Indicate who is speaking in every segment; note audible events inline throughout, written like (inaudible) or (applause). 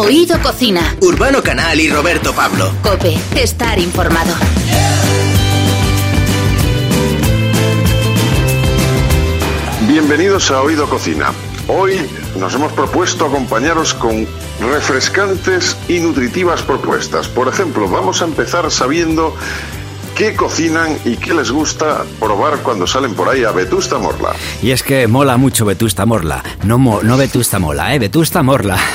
Speaker 1: Oído Cocina.
Speaker 2: Urbano Canal y Roberto Pablo.
Speaker 1: Cope, estar informado.
Speaker 3: Bienvenidos a Oído Cocina. Hoy nos hemos propuesto acompañaros con refrescantes y nutritivas propuestas. Por ejemplo, vamos a empezar sabiendo qué cocinan y qué les gusta probar cuando salen por ahí a Vetusta Morla.
Speaker 4: Y es que mola mucho Vetusta Morla. No, no Vetusta Mola, ¿eh? Vetusta Morla. (laughs)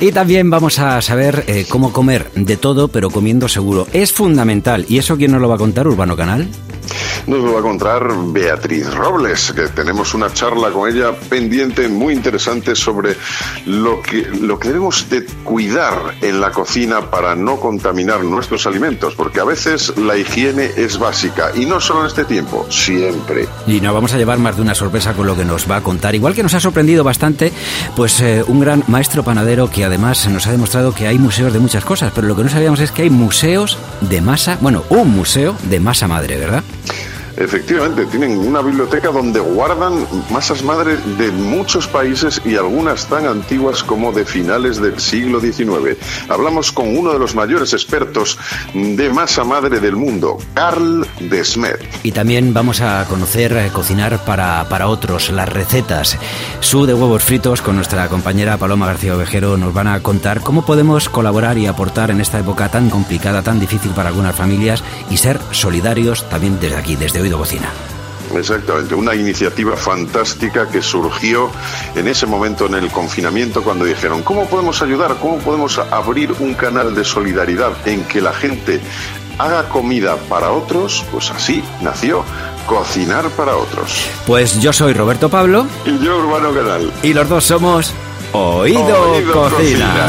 Speaker 4: Y también vamos a saber eh, cómo comer de todo, pero comiendo seguro. Es fundamental. ¿Y eso quién nos lo va a contar, Urbano Canal?
Speaker 3: Nos lo va a contar Beatriz Robles, que tenemos una charla con ella pendiente muy interesante sobre lo que, lo que debemos de cuidar en la cocina para no contaminar nuestros alimentos, porque a veces la higiene es básica y no solo en este tiempo, siempre.
Speaker 4: Y nos vamos a llevar más de una sorpresa con lo que nos va a contar. Igual que nos ha sorprendido bastante, pues eh, un gran maestro panadero que además nos ha demostrado que hay museos de muchas cosas, pero lo que no sabíamos es que hay museos de masa, bueno, un museo de masa madre, ¿verdad?
Speaker 3: Efectivamente, tienen una biblioteca donde guardan masas madre de muchos países y algunas tan antiguas como de finales del siglo XIX. Hablamos con uno de los mayores expertos de masa madre del mundo, Carl Desmet.
Speaker 4: Y también vamos a conocer eh, cocinar para, para otros, las recetas. Su de huevos fritos con nuestra compañera Paloma García Ovejero nos van a contar cómo podemos colaborar y aportar en esta época tan complicada, tan difícil para algunas familias y ser solidarios también desde aquí, desde hoy Cocina.
Speaker 3: Exactamente, una iniciativa fantástica que surgió en ese momento en el confinamiento cuando dijeron, ¿cómo podemos ayudar? ¿Cómo podemos abrir un canal de solidaridad en que la gente haga comida para otros? Pues así nació Cocinar para otros.
Speaker 4: Pues yo soy Roberto Pablo.
Speaker 3: Y yo Urbano Canal.
Speaker 4: Y los dos somos Oído, Cocina.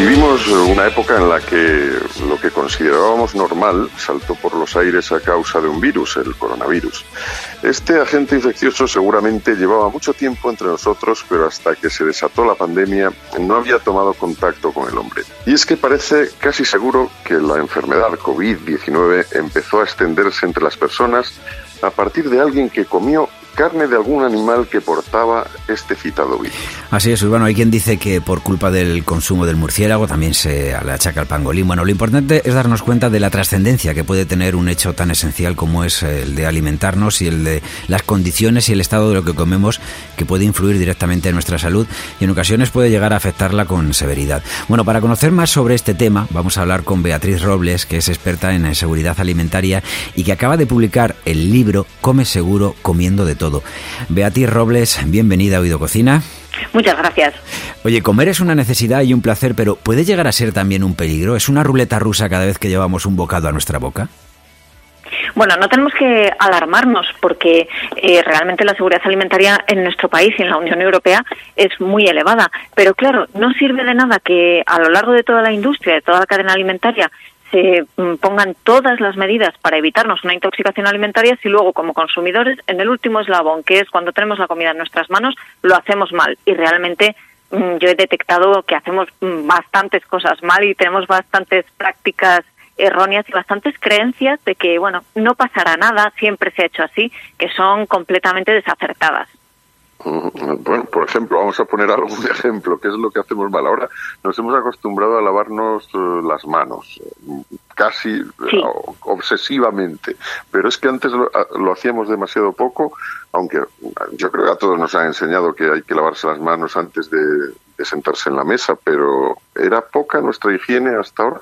Speaker 3: Vivimos una época en la que lo que considerábamos normal saltó por los aires a causa de un virus, el coronavirus. Este agente infeccioso seguramente llevaba mucho tiempo entre nosotros, pero hasta que se desató la pandemia no había tomado contacto con el hombre. Y es que parece casi seguro que la enfermedad COVID-19 empezó a extenderse entre las personas a partir de alguien que comió carne de algún animal que portaba este citado virus.
Speaker 4: Así es, Urbano. Hay quien dice que por culpa del consumo del murciélago también se le achaca al pangolín. Bueno, lo importante es darnos cuenta de la trascendencia que puede tener un hecho tan esencial como es el de alimentarnos y el de las condiciones y el estado de lo que comemos que puede influir directamente en nuestra salud y en ocasiones puede llegar a afectarla con severidad. Bueno, para conocer más sobre este tema vamos a hablar con Beatriz Robles, que es experta en seguridad alimentaria y que acaba de publicar el libro Come seguro comiendo de todo. Beatriz Robles, bienvenida a Oído Cocina.
Speaker 5: Muchas gracias.
Speaker 4: Oye, comer es una necesidad y un placer, pero ¿puede llegar a ser también un peligro? ¿Es una ruleta rusa cada vez que llevamos un bocado a nuestra boca?
Speaker 5: Bueno, no tenemos que alarmarnos porque eh, realmente la seguridad alimentaria en nuestro país y en la Unión Europea es muy elevada. Pero claro, no sirve de nada que a lo largo de toda la industria, de toda la cadena alimentaria, se mm, pongan todas las medidas para evitarnos una intoxicación alimentaria si luego como consumidores en el último eslabón, que es cuando tenemos la comida en nuestras manos, lo hacemos mal y realmente mm, yo he detectado que hacemos mm, bastantes cosas mal y tenemos bastantes prácticas erróneas y bastantes creencias de que, bueno, no pasará nada, siempre se ha hecho así, que son completamente desacertadas.
Speaker 3: Bueno, por ejemplo, vamos a poner algún (laughs) ejemplo, ¿qué es lo que hacemos mal? Ahora nos hemos acostumbrado a lavarnos eh, las manos, casi eh, obsesivamente, pero es que antes lo, hacíamos demasiado poco, aunque yo creo que a todos nos han enseñado que hay que lavarse las manos antes de sentarse en la mesa, pero ¿era poca nuestra higiene hasta ahora?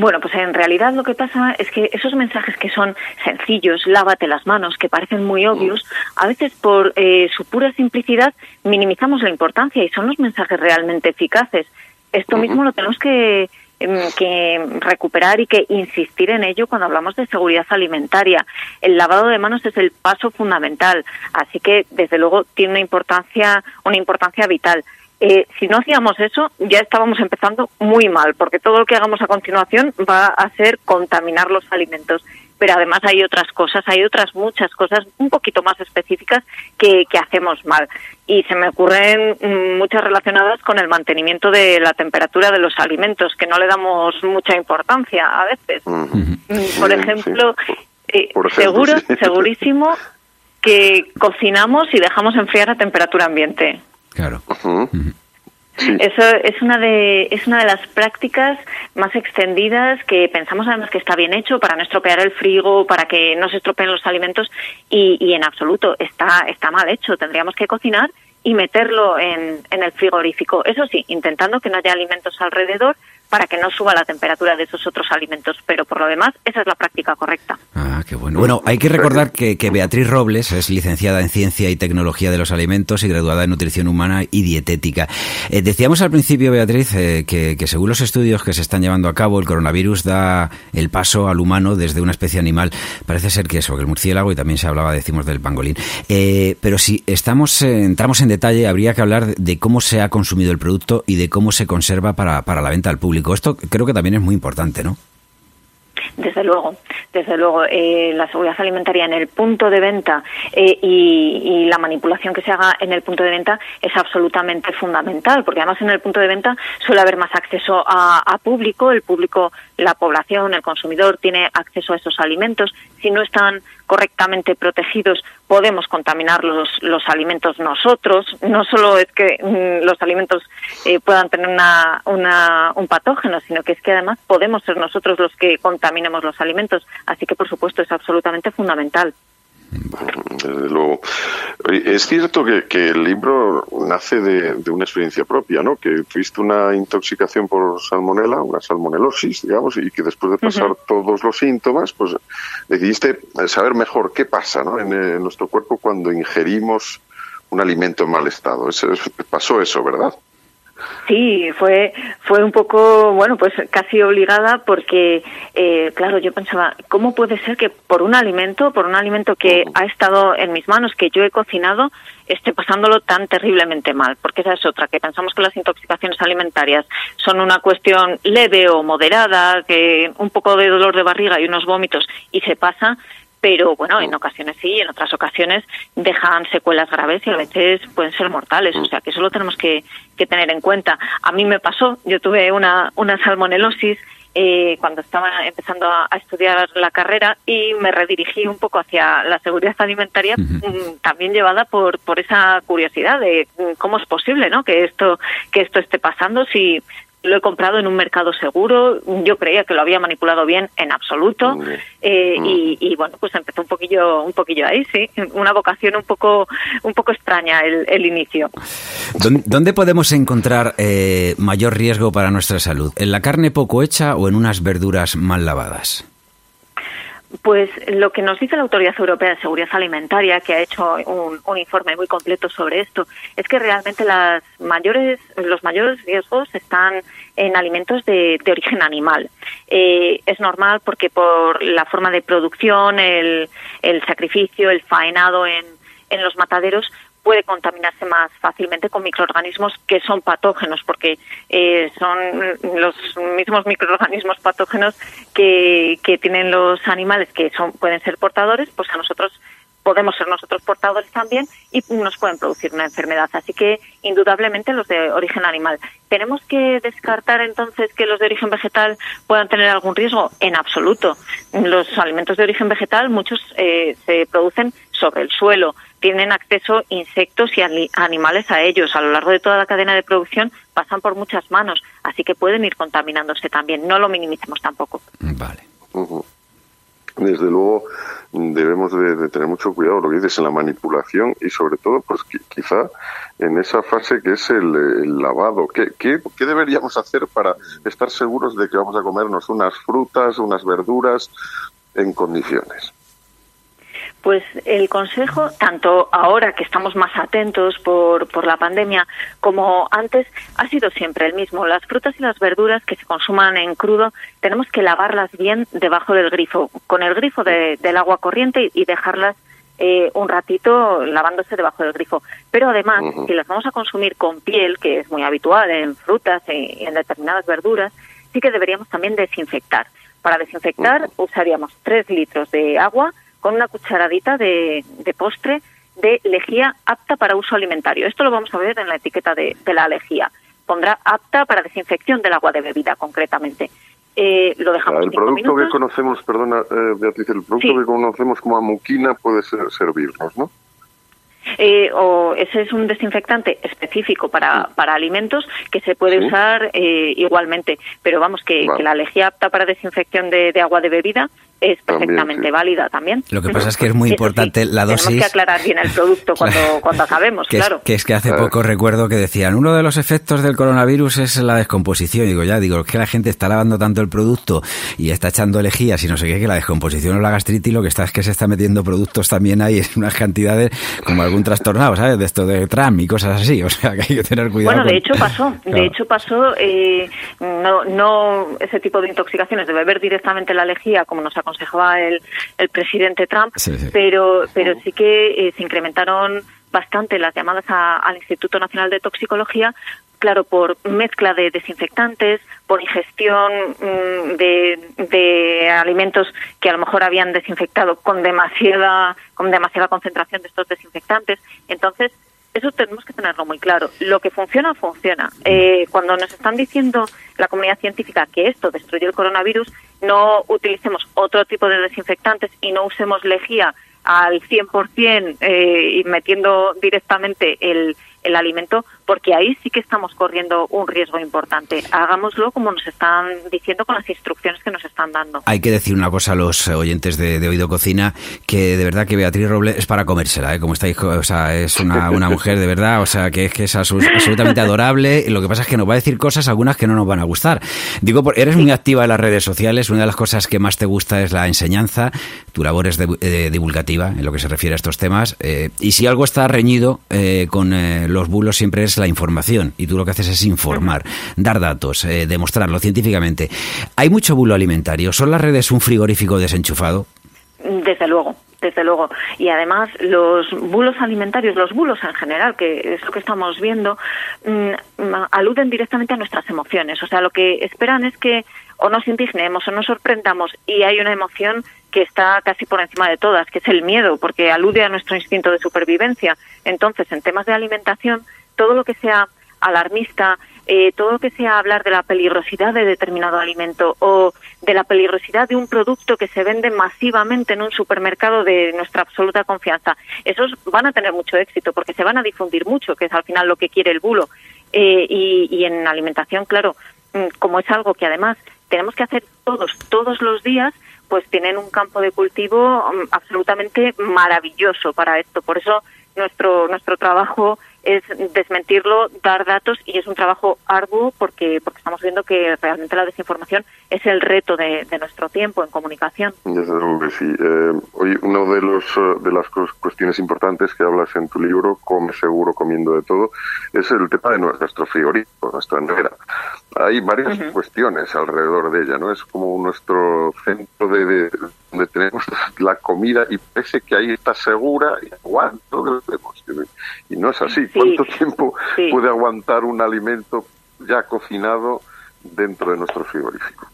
Speaker 5: Bueno, pues en realidad lo que pasa es que esos mensajes que son sencillos, lávate las manos, que parecen muy obvios, a veces por eh, su pura simplicidad minimizamos la importancia y son los mensajes realmente eficaces. Esto mismo lo tenemos que, em, que recuperar y que insistir en ello cuando hablamos de seguridad alimentaria. El lavado de manos es el paso fundamental, así que desde luego tiene una importancia, una importancia vital. Eh, si no hacíamos eso, ya estábamos empezando muy mal, porque todo lo que hagamos a continuación va a ser contaminar los alimentos. pero además hay otras cosas, hay otras muchas cosas un poquito más específicas que, que hacemos mal. Y se me ocurren mm, muchas relacionadas con el mantenimiento de la temperatura de los alimentos, que no le damos mucha importancia a veces. Mm, por ejemplo, eh, seguro, segurísimo que cocinamos y dejamos enfriar a temperatura ambiente.
Speaker 4: Claro.
Speaker 5: Eso es una de es una de las prácticas más extendidas que pensamos además que está bien hecho para no estropear el frigo, para que no se estropeen los alimentos y, y en absoluto está está mal hecho. Tendríamos que cocinar y meterlo en, en el frigorífico. Eso sí, intentando que no haya alimentos alrededor para que no suba la temperatura de esos otros alimentos. Pero por lo demás, esa es la práctica correcta.
Speaker 4: Ah, qué bueno. Bueno, hay que recordar que, Beatriz Robles es licenciada en Ciencia y Tecnología de los Alimentos y graduada en Nutrición Humana y Dietética. Eh, decíamos al principio, Beatriz, eh, que, según los estudios que se están llevando a cabo, el coronavirus da el paso al humano desde una especie animal. Parece ser que eso, que el murciélago, y también se hablaba, decimos, del pangolín. Eh, pero si estamos, entramos en detalle, habría que hablar de cómo se ha consumido el producto y de cómo se conserva para, para la venta al público. Esto creo que también es muy importante, ¿no?
Speaker 5: Desde luego, desde luego, eh, la seguridad alimentaria en el punto de venta eh, y, la manipulación que se haga en el punto de venta es absolutamente fundamental, porque además en el punto de venta suele haber más acceso a, público, el público, la población, el consumidor tiene acceso a esos alimentos. Si no están correctamente protegidos, podemos contaminar los, los alimentos nosotros. No solo es que mm, los alimentos eh, puedan tener una, una, un patógeno, sino que es que además podemos ser nosotros los que contaminemos los alimentos. Así que, por supuesto, es absolutamente fundamental.
Speaker 3: Desde luego. Es cierto que, el libro nace de, una experiencia propia, ¿no? Que tuviste una intoxicación por salmonela, una salmonelosis, digamos, y que después de pasar todos los síntomas, pues decidiste saber mejor qué pasa, ¿no? En, nuestro cuerpo cuando ingerimos un alimento en mal estado. pasó eso, ¿verdad?
Speaker 5: Sí, fue fue un poco, bueno, pues casi obligada porque, eh, claro, yo pensaba, ¿cómo puede ser que por un alimento, por un alimento que ha estado en mis manos, que yo he cocinado, esté pasándolo tan terriblemente mal? Porque esa es otra, que pensamos que las intoxicaciones alimentarias son una cuestión leve o moderada, que un poco de dolor de barriga y unos vómitos y se pasa, pero bueno, en ocasiones sí, y en otras ocasiones dejan secuelas graves y a veces pueden ser mortales, o sea que eso lo tenemos que, tener en cuenta. A mí me pasó, yo tuve una, una salmonelosis eh, cuando estaba empezando a, estudiar la carrera y me redirigí un poco hacia la seguridad alimentaria, mm, también llevada por, por esa curiosidad de mm, cómo es posible ¿no? que, esto, que esto esté pasando si lo he comprado en un mercado seguro, yo creía que lo había manipulado bien en absoluto eh, mm. y, bueno, pues empezó un poquillo, un poquillo ahí, sí, una vocación un poco, un poco extraña el, inicio.
Speaker 4: ¿Dónde podemos encontrar eh, mayor riesgo para nuestra salud? ¿En la carne poco hecha o en unas verduras mal lavadas?
Speaker 5: Pues lo que nos dice la Autoridad Europea de Seguridad Alimentaria, que ha hecho un, informe muy completo sobre esto, es que realmente las mayores, los mayores riesgos están en alimentos de, origen animal. Eh, es normal porque por la forma de producción, el, el sacrificio, el faenado en, en los mataderos, puede contaminarse más fácilmente con microorganismos que son patógenos, porque eh, son los mismos microorganismos patógenos que, que tienen los animales que son pueden ser portadores, pues a nosotros podemos ser nosotros portadores también y nos pueden producir una enfermedad. Así que, indudablemente, los de origen animal. ¿Tenemos que descartar entonces que los de origen vegetal puedan tener algún riesgo? En absoluto. Los alimentos de origen vegetal, muchos eh, se producen sobre el suelo, tienen acceso insectos y animales a ellos. A lo largo de toda la cadena de producción pasan por muchas manos, así que pueden ir contaminándose también. No lo minimicemos tampoco.
Speaker 4: Vale.
Speaker 3: Desde luego debemos de, tener mucho cuidado lo que dices en la manipulación y sobre todo pues quizá en esa fase que es el, lavado. ¿Qué, ¿Qué, qué, deberíamos hacer para estar seguros de que vamos a comernos unas frutas, unas verduras en condiciones?
Speaker 5: Pues el consejo, tanto ahora que estamos más atentos por, por la pandemia como antes, ha sido siempre el mismo. Las frutas y las verduras que se consuman en crudo tenemos que lavarlas bien debajo del grifo, con el grifo del agua corriente y dejarlas eh, un ratito lavándose debajo del grifo. Pero además, si las vamos a consumir con piel, que es muy habitual en frutas y en determinadas verduras, sí que deberíamos también desinfectar Para desinfectar usaríamos 3 litros de agua con una cucharadita de, postre de lejía apta para uso alimentario. Esto lo vamos a ver en la etiqueta de, la lejía. Pondrá apta para desinfección del agua de bebida, concretamente. Eh, lo dejamos
Speaker 3: El producto que conocemos, perdona, eh, Beatriz, el producto que conocemos como amuquina puede ser, servirnos, ¿no?
Speaker 5: Eh, o ese es un desinfectante específico para, para alimentos que se puede usar eh, igualmente. Pero vamos, que, la lejía apta para desinfección de, agua de bebida es perfectamente válida también.
Speaker 4: Lo que pasa es que es muy importante la dosis.
Speaker 5: Tenemos que aclarar bien el producto cuando, (laughs) cuando acabemos,
Speaker 4: que
Speaker 5: claro.
Speaker 4: Es, que es que hace poco recuerdo que decían, uno de los efectos del coronavirus es la descomposición. Y digo, ya, digo, es que la gente está lavando tanto el producto y está echando lejías y no sé qué, que la descomposición o la gastritis lo que está es que se está metiendo productos también ahí en unas cantidades como algún trastornado, ¿sabes? De esto de tram y cosas así. O sea, que hay que tener cuidado.
Speaker 5: Bueno, de hecho pasó. (laughs) De hecho pasó, eh, no, no ese tipo de intoxicaciones, de beber directamente la lejía, como nos aconsejaba el, el presidente Trump, pero pero sí que eh, se incrementaron bastante las llamadas al Instituto Nacional de Toxicología, claro, por mezcla de desinfectantes, por ingestión mm, de, de, alimentos que a lo mejor habían desinfectado con demasiada con demasiada concentración de estos desinfectantes. Entonces, eso tenemos que tenerlo muy claro. Lo que funciona, funciona. Eh, cuando nos están diciendo la comunidad científica que esto destruye el coronavirus, no utilicemos otro tipo de desinfectantes y no usemos lejía al 100% eh, y metiendo directamente el, el alimento, porque ahí sí que estamos corriendo un riesgo importante. Hagámoslo como nos están diciendo con las instrucciones que nos están dando.
Speaker 4: Hay que decir una cosa a los oyentes de, Oído Cocina, que de verdad que Beatriz Roble es para comérsela, ¿eh? como estáis, o sea, es una, una mujer de verdad, o sea, que es que es absolutamente adorable. Lo que pasa es que nos va a decir cosas, algunas que no nos van a gustar. Digo, eres muy activa en las redes sociales, una de las cosas que más te gusta es la enseñanza, tu labor es eh, divulgativa en lo que se refiere a estos temas, eh, y si algo está reñido con los bulos siempre es la información y tú lo que haces es informar, dar datos, eh, demostrarlo científicamente. ¿Hay mucho bulo alimentario? ¿Son las redes un frigorífico desenchufado?
Speaker 5: Desde luego, desde luego. Y además los bulos alimentarios, los bulos en general, que es lo que estamos viendo, mm, aluden directamente a nuestras emociones. O sea, lo que esperan es que o nos indignemos o nos sorprendamos y hay una emoción que está casi por encima de todas, que es el miedo, porque alude a nuestro instinto de supervivencia. Entonces, en temas de alimentación, todo lo que sea alarmista, eh, todo lo que sea hablar de la peligrosidad de determinado alimento o de la peligrosidad de un producto que se vende masivamente en un supermercado de nuestra absoluta confianza, esos van a tener mucho éxito porque se van a difundir mucho, que es al final lo que quiere el bulo. Eh, y, y en alimentación, claro, mm, como es algo que además tenemos que hacer todos, todos los días, pues tienen un campo de cultivo mm, absolutamente maravilloso para esto. Por eso nuestro, nuestro trabajo es desmentirlo, dar datos y es un trabajo arduo porque, porque estamos viendo que realmente la desinformación es el reto de, nuestro tiempo en comunicación.
Speaker 3: Desde luego que sí. Eh, hoy, una de, los, eh, de las cuestiones importantes que hablas en tu libro, Come seguro comiendo de todo, es el tema de nuestro frigorífico, nuestra nevera. Hay varias cuestiones alrededor de ella, ¿no? Es como nuestro centro de, donde tenemos (laughs) la comida y parece que ahí está segura y aguanto Y no es así. ¿Cuánto tiempo puede aguantar un alimento ya cocinado dentro de nuestro frigorífico?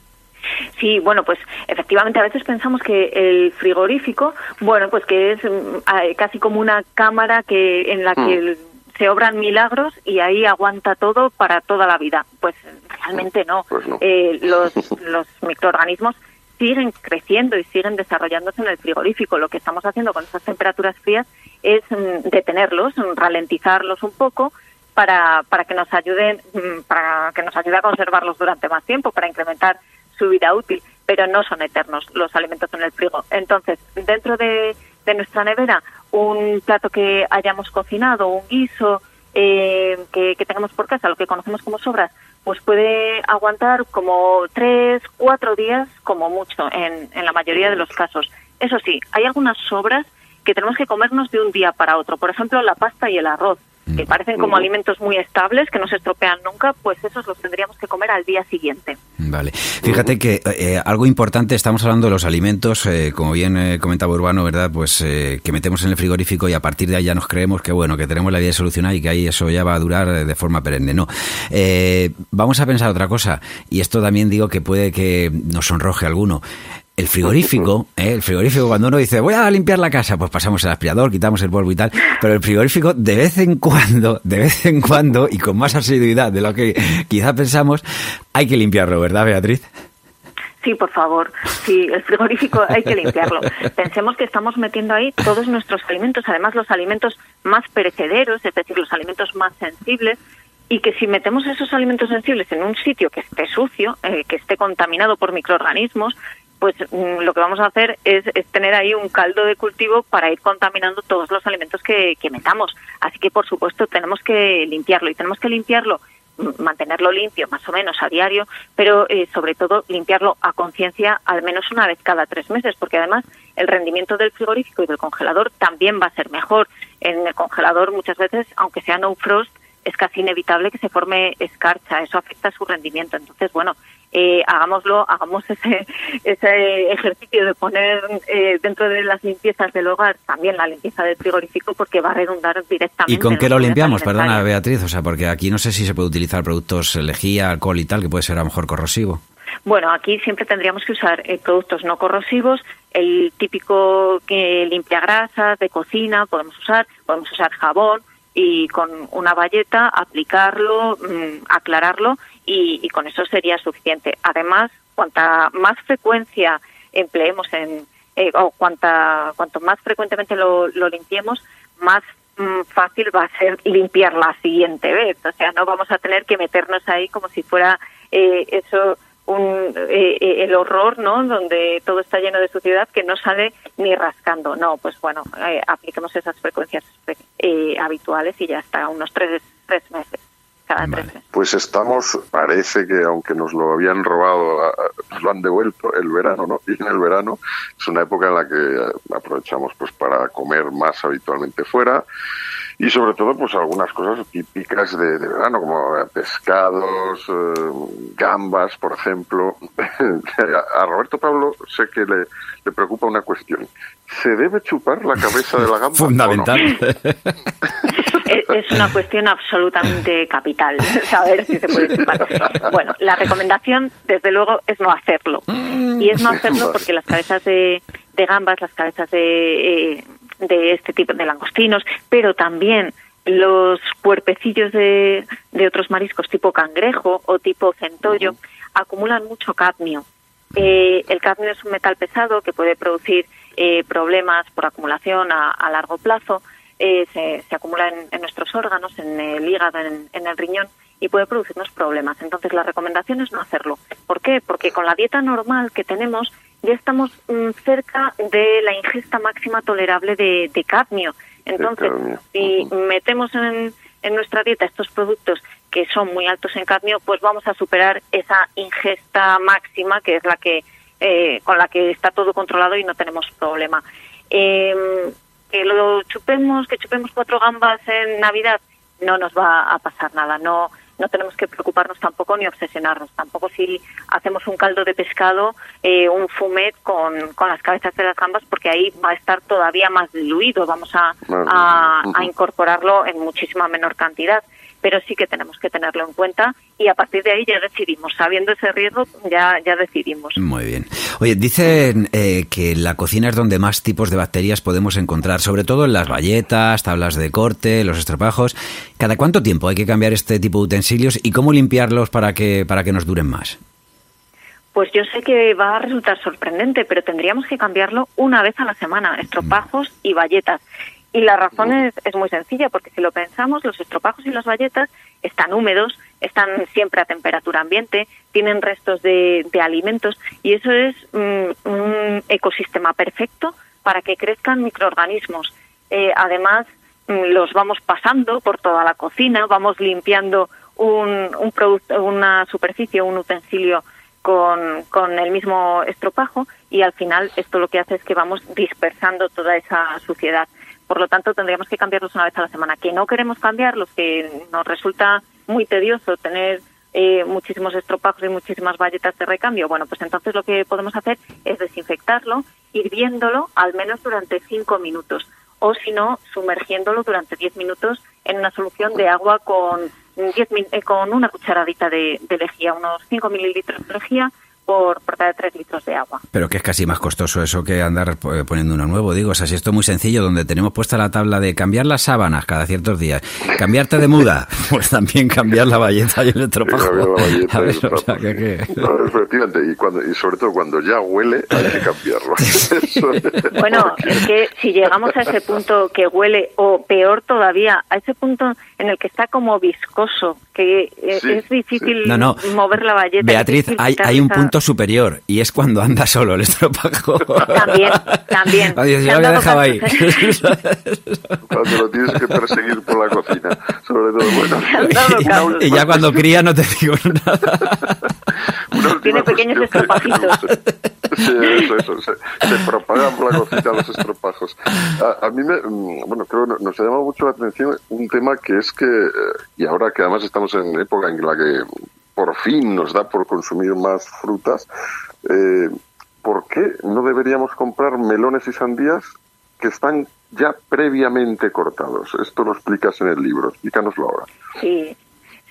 Speaker 5: Sí, bueno, pues efectivamente a veces pensamos que el frigorífico, bueno, pues que es mm, casi como una cámara que en la que mm. se obran milagros y ahí aguanta todo para toda la vida. Pues realmente no. Pues eh, los, los microorganismos siguen creciendo y siguen desarrollándose en el frigorífico. Lo que estamos haciendo con esas temperaturas frías es mm, detenerlos, ralentizarlos un poco para, para que nos ayuden, para que nos ayude a conservarlos durante más tiempo, para incrementar su vida útil, pero no son eternos los alimentos en el frigo. Entonces, dentro de, nuestra nevera, un plato que hayamos cocinado, un guiso eh, que, tengamos por casa, lo que conocemos como sobras, pues puede aguantar como tres, cuatro días como mucho en, en la mayoría de los casos. Eso sí, hay algunas sobras que tenemos que comernos de un día para otro. Por ejemplo, la pasta y el arroz. Que parecen como alimentos muy estables, que no se estropean nunca, pues esos los tendríamos que comer al día siguiente.
Speaker 4: Vale. Fíjate que eh, algo importante, estamos hablando de los alimentos, eh, como bien eh, comentaba Urbano, ¿verdad? Pues que metemos en el frigorífico y a partir de ahí ya nos creemos que, bueno, que tenemos la vida solucionada y que ahí eso ya va a durar de forma perenne. No. vamos a pensar otra cosa, y esto también digo que puede que nos sonroje alguno. El frigorífico, ¿eh? el frigorífico, cuando uno dice voy a limpiar la casa, pues pasamos el aspirador, quitamos el polvo y tal, pero el frigorífico de vez en cuando, de vez en cuando, y con más asiduidad de lo que quizá pensamos, hay que limpiarlo, ¿verdad, Beatriz?
Speaker 5: Sí, por favor. Sí, el frigorífico hay que limpiarlo. Pensemos que estamos metiendo ahí todos nuestros alimentos, además los alimentos más perecederos, es decir, los alimentos más sensibles, y que si metemos esos alimentos sensibles en un sitio que esté sucio, eh, que esté contaminado por microorganismos, pues mm, lo que vamos a hacer es, tener ahí un caldo de cultivo para ir contaminando todos los alimentos que, metamos. Así que, por supuesto, tenemos que limpiarlo y tenemos que limpiarlo mm, mantenerlo limpio más o menos a diario, pero eh, sobre todo limpiarlo a conciencia al menos una vez cada tres meses, porque además el rendimiento del frigorífico y del congelador también va a ser mejor. En el congelador muchas veces, aunque sea no frost, es casi inevitable que se forme escarcha, eso afecta su rendimiento. Entonces, bueno, eh, hagámoslo, hagamos ese, ese ejercicio de poner eh, dentro de las limpiezas del hogar también la limpieza del frigorífico porque va a redundar directamente.
Speaker 4: ¿Y con qué lo limpiamos? Perdona, Beatriz, o sea, porque aquí no sé si se puede utilizar productos lejía, alcohol y tal, que puede ser a lo mejor corrosivo.
Speaker 5: Bueno, aquí siempre tendríamos que usar eh, productos no corrosivos, el típico que limpia grasas de cocina, podemos usar, podemos usar jabón, y con una valleta aplicarlo, mm, aclararlo y, con eso sería suficiente. Además, cuanta más frecuencia empleemos en eh, o cuanta cuanto más frecuentemente lo, limpiemos, más mm, fácil va a ser limpiar la siguiente vez. O sea, no vamos a tener que meternos ahí como si fuera eh, eso un, eh, eh, el horror, ¿no? Donde todo está lleno de suciedad que no sale ni rascando. No, pues bueno, eh, apliquemos esas frecuencias habituales y ya está, unos tres, tres meses. Cada.
Speaker 3: Pues estamos, parece que aunque nos lo habían robado, nos lo han devuelto el verano, ¿no? Y en el verano es una época en la que aprovechamos pues para comer más habitualmente fuera y sobre todo pues algunas cosas típicas de, verano como pescados, eh, gambas, por ejemplo. (laughs) a Roberto Pablo sé que le, le, preocupa una cuestión. ¿Se debe chupar la cabeza de la gamba?
Speaker 4: Fundamental. (laughs)
Speaker 5: es una cuestión absolutamente capital, saber si se puede chupar. Bueno, la recomendación, desde luego, es no hacerlo. Y es no hacerlo porque las cabezas de, de gambas, las cabezas de, eh, de este tipo de langostinos, pero también los cuerpecillos de, de otros mariscos tipo cangrejo o tipo centollo acumulan mucho cadmio. Eh, el cadmio es un metal pesado que puede producir eh, problemas por acumulación a, largo plazo. Eh, se, se, acumula en, nuestros órganos, en el hígado, en, en, el riñón y puede producirnos problemas. Entonces, la recomendación es no hacerlo. ¿Por qué? Porque con la dieta normal que tenemos ya estamos mm, cerca de la ingesta máxima tolerable de, cadmio. Entonces, si metemos en, en nuestra dieta estos productos que son muy altos en cadmio, pues vamos a superar esa ingesta máxima que es la que eh, con la que está todo controlado y no tenemos problema. Em, que lo chupemos, que chupemos cuatro gambas en Navidad, no nos va a pasar nada. No, no tenemos que preocuparnos tampoco ni obsesionarnos. Tampoco si hacemos un caldo de pescado, eh, un fumet con, con las cabezas de las gambas, porque ahí va a estar todavía más diluido. Vamos a, a incorporarlo en muchísima menor cantidad pero sí que tenemos que tenerlo en cuenta y a partir de ahí ya decidimos. Sabiendo ese riesgo, ya, ya decidimos.
Speaker 4: Muy bien. Oye, dicen eh, que la cocina es donde más tipos de bacterias podemos encontrar, sobre todo en las bayetas, tablas de corte, los estropajos. ¿Cada cuánto tiempo hay que cambiar este tipo de utensilios y cómo limpiarlos para que, para que nos duren más?
Speaker 5: Pues yo sé que va a resultar sorprendente, pero tendríamos que cambiarlo una vez a la semana, estropajos y bayetas. Y la razón es, es, muy sencilla, porque si lo pensamos, los estropajos y las bayetas están húmedos, están siempre a temperatura ambiente, tienen restos de, alimentos y eso es mm, un ecosistema perfecto para que crezcan microorganismos. Eh, además, mm, los vamos pasando por toda la cocina, vamos limpiando un, un producto, una superficie, un utensilio con, con el mismo estropajo y al final esto lo que hace es que vamos dispersando toda esa suciedad. Por lo tanto tendríamos que cambiarlos una vez a la semana. Que no queremos cambiarlos, que nos resulta muy tedioso tener eh, muchísimos estropajos y muchísimas valletas de recambio, bueno, pues entonces lo que podemos hacer es desinfectarlo, hirviéndolo al menos durante cinco minutos o si no, sumergiéndolo durante diez minutos en una solución de agua con, diez, eh, con una cucharadita de, de lejía, unos cinco mililitros de lejía por, por cada tres litros de agua.
Speaker 4: Pero que es casi más costoso eso que andar eh, poniendo uno nuevo. Digo, o sea, si esto es muy sencillo, donde tenemos puesta la tabla de cambiar las sábanas cada ciertos días, cambiarte de muda, (laughs) pues también cambiar la valleta y el estropajo. (laughs)
Speaker 3: A ver, o sea, que, que... (laughs) No, efectivamente, y, cuando, y sobre todo cuando ya huele, hay que cambiarlo.
Speaker 5: bueno, es que si llegamos a ese punto que huele, o peor todavía, a ese punto en el que está como viscoso, que eh, es difícil
Speaker 4: no, no.
Speaker 5: mover la valleta.
Speaker 4: Beatriz, hay, hay un punto superior y es cuando anda solo el estropajo.
Speaker 5: También, también. (laughs)
Speaker 4: Adiós, yo lo dejaba ahí. (laughs)
Speaker 3: cuando lo tienes que perseguir por la cocina, sobre todo.
Speaker 4: Bueno, (laughs) y, y, ya cuando cría no te digo nada.
Speaker 5: Tiene pequeños estropajitos.
Speaker 3: Sí, eso, eso. Se, se, propagan por la cocina los estropajos. A, a, mí me, mm, bueno, creo que nos ha llamado mucho la atención un tema que es que, eh, y ahora que además estamos en época en la que por fin nos da por consumir más frutas, eh, ¿por qué no deberíamos comprar melones y sandías que están ya previamente cortados? Esto lo explicas en el libro, explícanoslo ahora.
Speaker 5: Sí.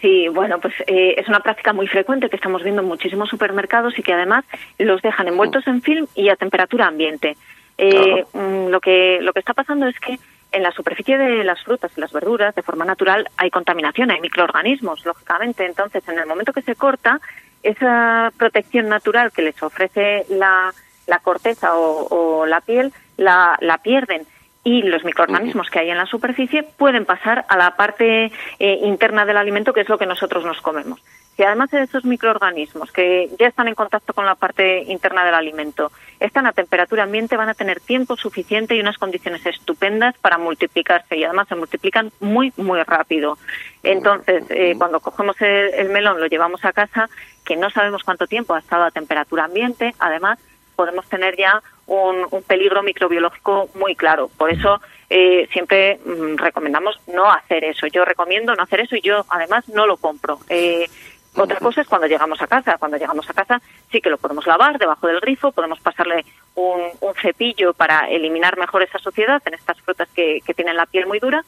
Speaker 5: Sí, bueno, pues eh, es una práctica muy frecuente que estamos viendo en muchísimos supermercados y que además los dejan envueltos en film y a temperatura ambiente. Eh, claro. Lo que lo que está pasando es que en la superficie de las frutas y las verduras, de forma natural, hay contaminación, hay microorganismos, lógicamente. Entonces, en el momento que se corta, esa protección natural que les ofrece la, la corteza o, o, la piel, la, la pierden y los microorganismos que hay en la superficie pueden pasar a la parte eh, interna del alimento, que es lo que nosotros nos comemos. Si además de esos microorganismos que ya están en contacto con la parte interna del alimento están a temperatura ambiente, van a tener tiempo suficiente y unas condiciones estupendas para multiplicarse y además se multiplican muy, muy rápido. Entonces, eh, cuando cogemos el, el melón, lo llevamos a casa, que no sabemos cuánto tiempo ha estado a temperatura ambiente, además podemos tener ya un, un peligro microbiológico muy claro. Por eso eh, siempre mmm, recomendamos no hacer eso. Yo recomiendo no hacer eso y yo además no lo compro. Eh, otra cosa es cuando llegamos a casa. Cuando llegamos a casa sí que lo podemos lavar debajo del grifo, podemos pasarle un, un cepillo para eliminar mejor esa suciedad en estas frutas que, que tienen la piel muy dura.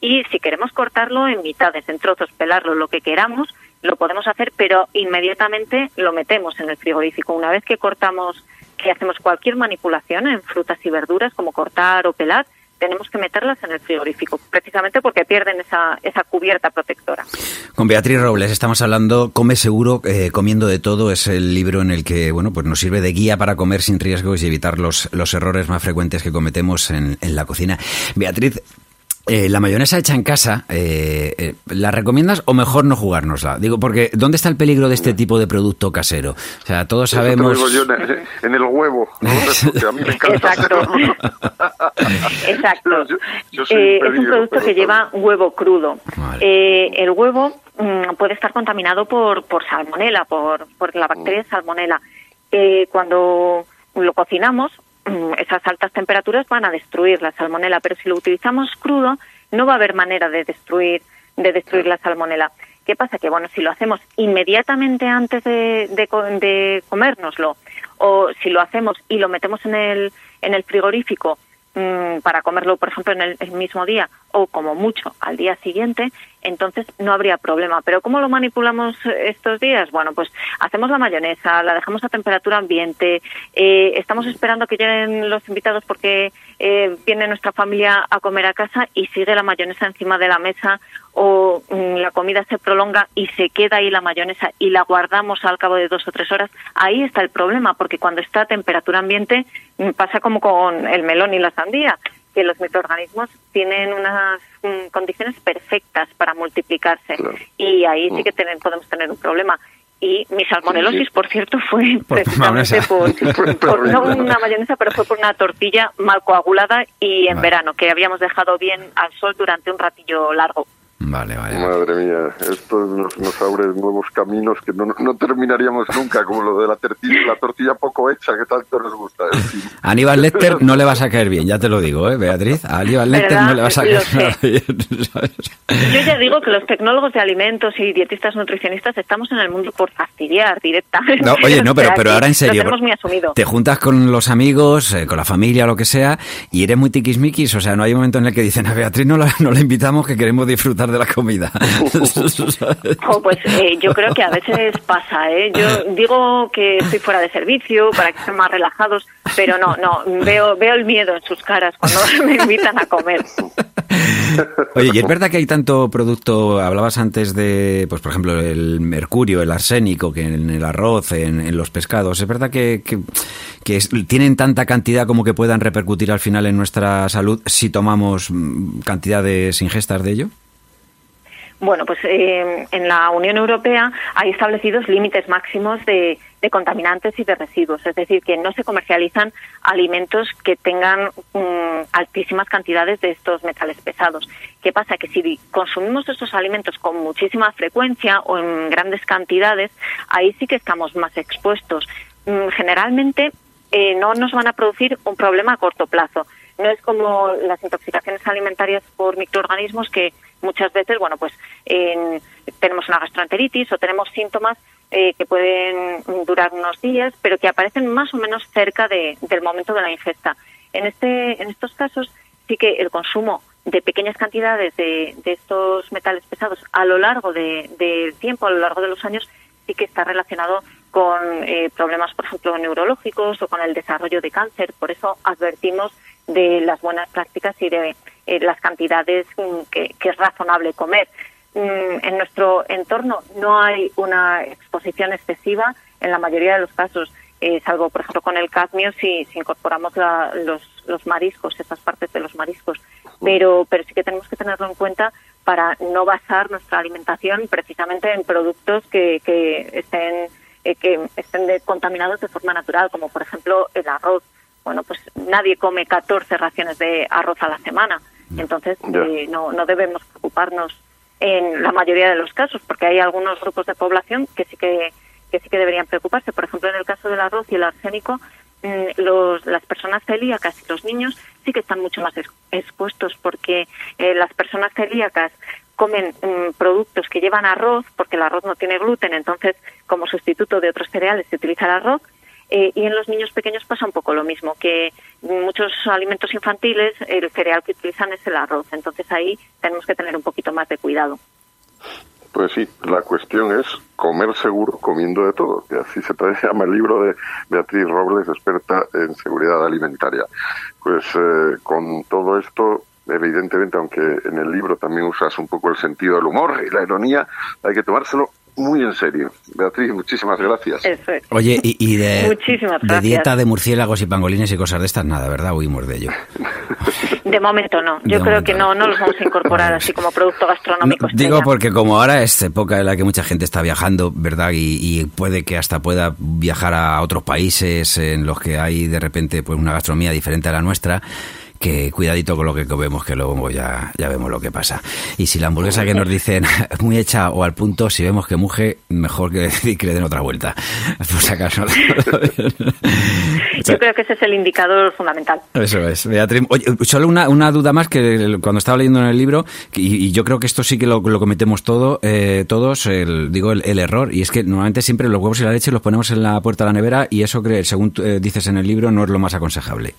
Speaker 5: Y si queremos cortarlo en mitades, en trozos, pelarlo, lo que queramos, lo podemos hacer, pero inmediatamente lo metemos en el frigorífico. Una vez que cortamos, que hacemos cualquier manipulación en frutas y verduras, como cortar o pelar, tenemos que meterlas en el frigorífico, precisamente porque pierden esa, esa cubierta protectora.
Speaker 4: Con Beatriz Robles estamos hablando Come Seguro, eh, Comiendo de Todo, es el libro en el que bueno pues nos sirve de guía para comer sin riesgos y evitar los, los errores más frecuentes que cometemos en, en la cocina. Beatriz, eh, la mayonesa hecha en casa, eh, eh, ¿la recomiendas o mejor no jugárnosla? Digo, porque ¿dónde está el peligro de este tipo de producto casero? O sea, todos sabemos...
Speaker 3: Yo en, en, el huevo, ¿no? (laughs) porque a mí me encanta (laughs)
Speaker 5: Exacto. Exacto. Yo, yo eh, es un producto que lleva huevo crudo. Vale. el huevo mmm, puede estar contaminado por, por salmonela, por, por la bacteria salmonela. cuando lo cocinamos, Mm, esas altas temperaturas van a destruir la salmonela, pero si lo utilizamos crudo no va a haber manera de destruir de destruir la salmonela. ¿Qué pasa? Que bueno, si lo hacemos inmediatamente antes de, de, comérnoslo o si lo hacemos y lo metemos en el en el frigorífico mmm, para comerlo, por ejemplo, en el, mismo día o como mucho al día siguiente, entonces no habría problema. Pero ¿cómo lo manipulamos estos días? Bueno, pues hacemos la mayonesa, la dejamos a temperatura ambiente, eh, estamos esperando que lleguen los invitados porque eh, viene nuestra familia a comer a casa y sigue la mayonesa encima de la mesa o mmm, la comida se prolonga y se queda ahí la mayonesa y la guardamos al cabo de dos o tres horas, ahí está el problema, porque cuando está a temperatura ambiente mmm, pasa como con el melón y la sandía, que los microorganismos tienen unas mmm, condiciones perfectas para multiplicarse claro. y ahí sí que ten podemos tener un problema y mi salmonelosis, sí, sí. por cierto, fue (laughs) por precisamente por, por, (laughs) no una mayonesa, pero fue por una tortilla mal coagulada y en vale. verano, que habíamos dejado bien al sol durante un ratillo largo.
Speaker 4: Vale, vale.
Speaker 3: Madre mía, esto nos, nos abre nuevos caminos que no, no terminaríamos nunca, como lo de la, tortilla, la tortilla poco hecha, que tanto nos gusta. En fin. (laughs)
Speaker 4: Aníbal Lecter no le vas a caer bien, ya te lo digo, ¿eh, Beatriz? A Aníbal Lecter
Speaker 5: ¿Verdad?
Speaker 4: no le vas a caer bien. (laughs)
Speaker 5: Yo ya digo que los tecnólogos de alimentos y dietistas nutricionistas estamos en el mundo por fastidiar directamente.
Speaker 4: No, oye, (laughs) no, pero, pero ahora en serio.
Speaker 5: Lo muy asumido.
Speaker 4: Te juntas con los amigos, eh, con la familia, lo que sea, y eres muy tiquismiquis. O sea, no hay un momento en el que dicen a Beatriz no la, no la invitamos que queremos disfrutar de la comida. (laughs)
Speaker 5: Pues eh, yo creo que a veces pasa, ¿eh? Yo digo que estoy fuera de servicio para que estén más relajados, pero no, no, veo, veo el miedo en sus caras cuando (laughs) me invitan a comer.
Speaker 4: Oye, y es verdad que hay tanto producto, hablabas antes de, pues por ejemplo, el mercurio, el arsénico, que en el arroz, en, en los pescados, es verdad que, que, que es- tienen tanta cantidad como que puedan repercutir al final en nuestra salud si tomamos mm, cantidades ingestas de ello.
Speaker 5: Bueno, pues eh, en la Unión Europea hay establecidos límites máximos de, contaminantes y de residuos, es decir, que no se comercializan alimentos que tengan mm, altísimas cantidades de estos metales pesados. ¿Qué pasa? Que si consumimos estos alimentos con muchísima frecuencia o en grandes cantidades, ahí sí que estamos más expuestos. Mm, generalmente eh, no nos van a producir un problema a corto plazo. No es como las intoxicaciones alimentarias por microorganismos que muchas veces, bueno, pues en- tenemos una gastroenteritis o tenemos síntomas eh, que pueden durar unos días, pero que aparecen más o menos cerca de- del momento de la ingesta. En, este, en estos casos sí que el consumo de pequeñas cantidades de, de estos metales pesados a lo largo de- del tiempo, a lo largo de los años, sí que está relacionado con eh, problemas, por ejemplo, neurológicos o con el desarrollo de cáncer. Por eso advertimos de las buenas prácticas y de eh, las cantidades mm, que, es razonable comer. Mm, En nuestro entorno no hay una exposición excesiva en la mayoría de los casos, eh, salvo, por ejemplo, con el cadmio si, si incorporamos la- los, los mariscos, esas partes de los mariscos. Pero, pero sí que tenemos que tenerlo en cuenta para no basar nuestra alimentación precisamente en productos que, que estén eh, que estén contaminados de forma natural, como por ejemplo el arroz. Bueno, pues nadie come 14 raciones de arroz a la semana, entonces eh, no, no debemos preocuparnos en la mayoría de los casos, porque hay algunos grupos de población que sí que, que sí que deberían preocuparse. Por ejemplo, en el caso del arroz y el arsénico, mm, los, las personas celíacas y los niños sí que están mucho más ex- expuestos, porque eh, las personas celíacas comen mm, productos que llevan arroz, porque el arroz no tiene gluten, entonces como sustituto de otros cereales se utiliza el arroz. Eh, y en los niños pequeños pasa un poco lo mismo, que muchos alimentos infantiles el cereal que utilizan es el arroz. Entonces ahí tenemos que tener un poquito más de cuidado.
Speaker 3: Pues sí, la cuestión es comer seguro comiendo de todo, que así se (laughs) llama el libro de Beatriz Robles, experta en seguridad alimentaria. Pues eh, con todo esto, evidentemente, aunque en el libro también usas un poco el sentido del humor y la ironía, hay que tomárselo muy en serio. Beatriz, muchísimas gracias.
Speaker 5: Eso es.
Speaker 4: Oye, y, y de,
Speaker 5: Muchísimas
Speaker 4: de
Speaker 5: gracias.
Speaker 4: dieta de murciélagos y pangolines y cosas de estas, nada, ¿verdad? Huimos de ello.
Speaker 5: De momento no.
Speaker 4: De
Speaker 5: Yo creo
Speaker 4: momento
Speaker 5: que
Speaker 4: no.
Speaker 5: no, los vamos a incorporar (laughs) así como producto gastronómico.
Speaker 4: No, digo porque como ahora es época en la que mucha gente está viajando, ¿verdad? Y, y puede que hasta pueda viajar a otros países en los que hay de repente pues una gastronomía diferente a la nuestra. Que cuidadito con lo que comemos, que luego ya, ya vemos lo que pasa. Y si la hamburguesa que nos dicen (laughs) muy hecha o al punto, si vemos que muge, mejor que, (laughs) que le den otra vuelta. (laughs) Por si acaso.
Speaker 5: Yo creo que ese es el indicador fundamental.
Speaker 4: Eso es, Beatriz. Oye, solo una, una duda más que cuando estaba leyendo en el libro, y, y yo creo que esto sí que lo, lo cometemos todo, eh, todos, el, digo, el, el error, y es que normalmente siempre los huevos y la leche los ponemos en la puerta de la nevera y eso, según eh, dices en el libro, no es lo más aconsejable.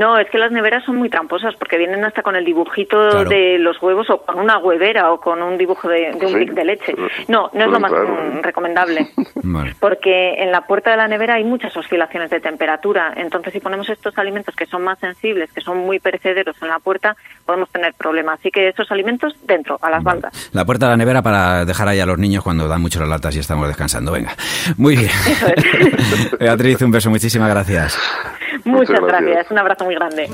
Speaker 5: No, es que las neveras son muy tramposas porque vienen hasta con el dibujito
Speaker 4: Claro.
Speaker 5: de los huevos o con una huevera o con un dibujo de, de un
Speaker 3: Sí.
Speaker 5: brick de leche. No, no es lo más
Speaker 3: Claro.
Speaker 5: mm, recomendable. (laughs)
Speaker 4: Vale.
Speaker 5: Porque en la puerta de la nevera hay muchas oscilaciones de temperatura. Entonces, si ponemos estos alimentos que son más sensibles, que son muy perecederos en la puerta, podemos tener problemas. Así que esos alimentos dentro, a las
Speaker 4: Vale.
Speaker 5: bandas.
Speaker 4: La puerta de la nevera para dejar ahí a los niños cuando dan mucho las latas y estamos descansando. Venga. Muy bien. (laughs) Beatriz, un beso. Muchísimas gracias. (laughs)
Speaker 5: Muchas,
Speaker 3: Muchas gracias.
Speaker 5: gracias. Un abrazo muy grande.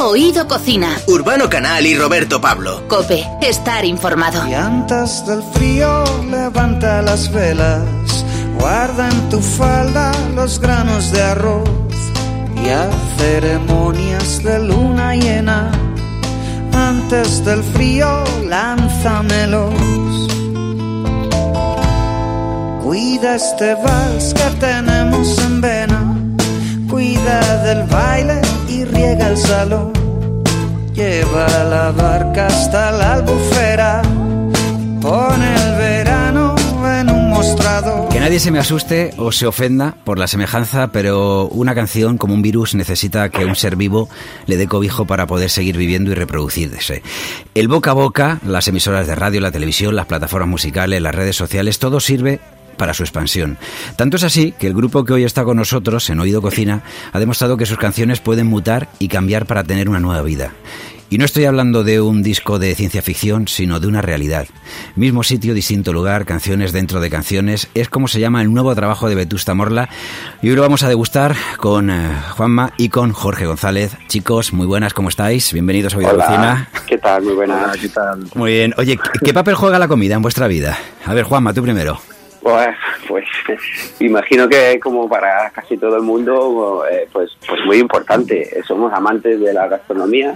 Speaker 1: Oído Cocina.
Speaker 2: Urbano Canal y Roberto Pablo.
Speaker 1: Cope. Estar informado.
Speaker 6: Y antes del frío levanta las velas, Guarda en tu falda los granos de arroz y a ceremonias de luna llena. Antes del frío, lánzamelos. Cuida este vals que tenemos en vena. Cuida del baile y riega el salón. Lleva la barca hasta la albufera. Pone
Speaker 4: Que nadie se me asuste o se ofenda por la semejanza, pero una canción como un virus necesita que un ser vivo le dé cobijo para poder seguir viviendo y reproducirse. El boca a boca, las emisoras de radio, la televisión, las plataformas musicales, las redes sociales, todo sirve para su expansión. Tanto es así que el grupo que hoy está con nosotros, en Oído Cocina, ha demostrado que sus canciones pueden mutar y cambiar para tener una nueva vida. Y no estoy hablando de un disco de ciencia ficción, sino de una realidad. Mismo sitio, distinto lugar, canciones dentro de canciones. Es como se llama el nuevo trabajo de Vetusta Morla. Y hoy lo vamos a degustar con eh, Juanma y con Jorge González. Chicos, muy buenas, ¿cómo estáis? Bienvenidos a
Speaker 7: Hola,
Speaker 4: Cocina.
Speaker 7: ¿Qué tal? Muy buenas.
Speaker 8: ¿qué tal?
Speaker 4: Muy bien. Oye, ¿qué- ¿qué papel juega la comida en vuestra vida? A ver, Juanma, tú primero.
Speaker 7: Pues, pues (laughs) imagino que como para casi todo el mundo, eh, pues, pues muy importante. Somos amantes de la gastronomía,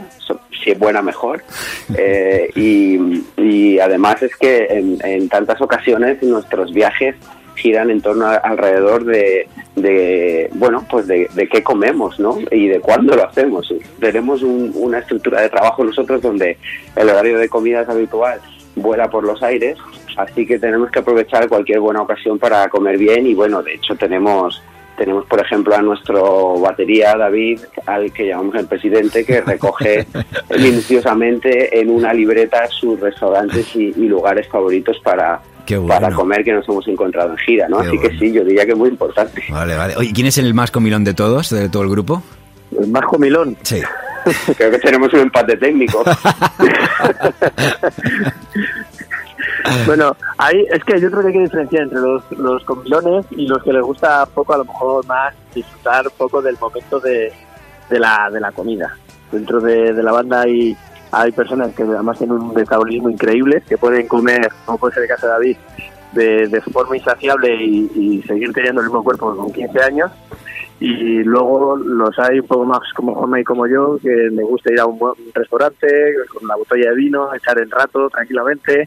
Speaker 7: si es buena mejor. (laughs) Eh, y, y además es que en, en tantas ocasiones nuestros viajes giran en torno a- alrededor de, de bueno pues de, de qué comemos no y de cuándo lo hacemos tenemos un- una estructura de trabajo nosotros donde el horario de comida es habitual vuela por los aires así que tenemos que aprovechar cualquier buena ocasión para comer bien y bueno de hecho tenemos tenemos por ejemplo a nuestro batería David al que llamamos el presidente que recoge (laughs) minuciosamente en una libreta sus restaurantes y, y lugares favoritos para
Speaker 4: bueno.
Speaker 7: para comer que nos hemos encontrado en gira, ¿no?
Speaker 4: Qué
Speaker 7: Así que sí, yo diría que es muy importante.
Speaker 4: Vale, vale. Oye, ¿quién es el más comilón de todos, de todo el grupo?
Speaker 8: El más comilón.
Speaker 4: Sí. (laughs)
Speaker 7: Creo que tenemos un empate técnico. (laughs)
Speaker 8: Bueno, ahí es que yo creo que hay que diferenciar entre los, los comilones y los que les gusta poco, a lo mejor más disfrutar poco del momento de, de, la, de la comida. Dentro de, de la banda hay, hay personas que además tienen un metabolismo increíble, que pueden comer, como puede ser el caso de David, de, de forma insaciable y, y seguir teniendo el mismo cuerpo con 15 años. Y luego los hay un poco más como Juanma y como yo, que le gusta ir a un buen restaurante con una botella de vino, echar el rato tranquilamente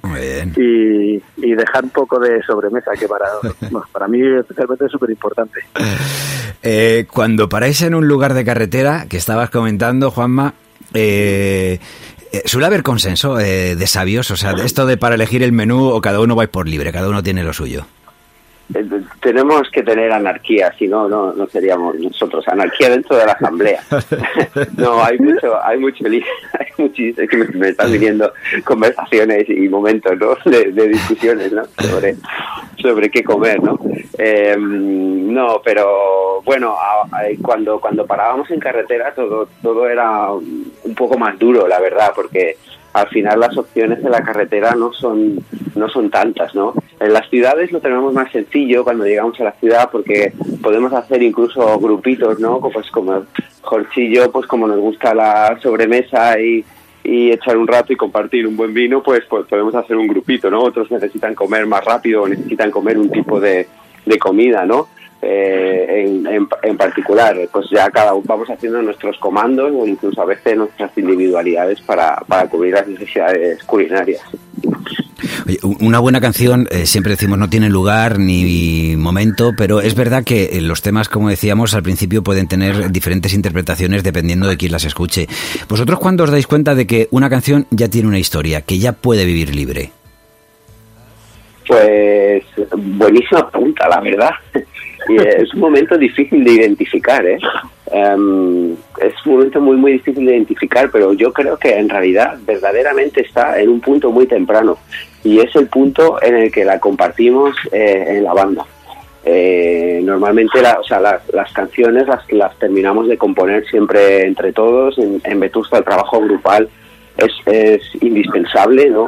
Speaker 8: y, y dejar un poco de sobremesa, que para, (laughs) para mí especialmente es súper importante.
Speaker 4: Eh, cuando paráis en un lugar de carretera, que estabas comentando, Juanma, eh, eh, suele haber consenso eh, de sabios, o sea, esto de para elegir el menú o cada uno vais por libre, cada uno tiene lo suyo.
Speaker 7: Tenemos que tener anarquía, si no, no, no seríamos nosotros. Anarquía dentro de la asamblea. (laughs) no, hay mucho, hay mucho hay muchísimo, es que me, me están viniendo conversaciones y momentos, ¿no? (laughs) De, de discusiones, ¿no? Sobre, sobre qué comer, ¿no? Eh, no, pero bueno, cuando, cuando parábamos en carretera todo, todo era un poco más duro, la verdad, porque al final las opciones de la carretera no son no son tantas, ¿no? En las ciudades lo tenemos más sencillo cuando llegamos a la ciudad porque podemos hacer incluso grupitos, ¿no? Pues como Jorchillo, pues como nos gusta la sobremesa y, y echar un rato y compartir un buen vino, pues, pues podemos hacer un grupito, ¿no? Otros necesitan comer más rápido o necesitan comer un tipo de, de comida, ¿no? Eh, en, en, en particular, pues ya cada uno vamos haciendo nuestros comandos o incluso a veces nuestras individualidades para, para cubrir las necesidades culinarias.
Speaker 4: Oye, una buena canción, eh, siempre decimos, no tiene lugar ni momento, pero es verdad que eh, los temas, como decíamos al principio, pueden tener diferentes interpretaciones dependiendo de quién las escuche. ¿Vosotros cuándo os dais cuenta de que una canción ya tiene una historia, que ya puede vivir libre?
Speaker 7: Pues buenísima pregunta, la verdad. Y es un momento difícil de identificar, ¿eh? Em, es un momento muy, muy difícil de identificar, pero yo creo que en realidad verdaderamente está en un punto muy temprano. Y es el punto en el que la compartimos eh, en la banda. Eh, normalmente la- o sea, las, las canciones las, las terminamos de componer siempre entre todos. En, en Vetusta el trabajo grupal es, es indispensable, ¿no?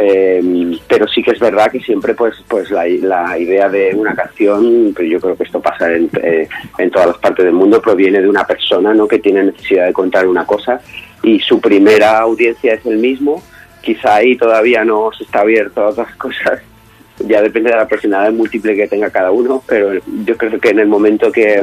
Speaker 7: Eh, pero sí que es verdad que siempre pues pues la, la idea de una canción pero yo creo que esto pasa en, eh, en todas las partes del mundo proviene de una persona no que tiene necesidad de contar una cosa y su primera audiencia es el mismo. Quizá ahí todavía no se está abierto a otras (laughs) cosas ya depende de la personalidad múltiple que tenga cada uno, pero yo creo que en el momento que,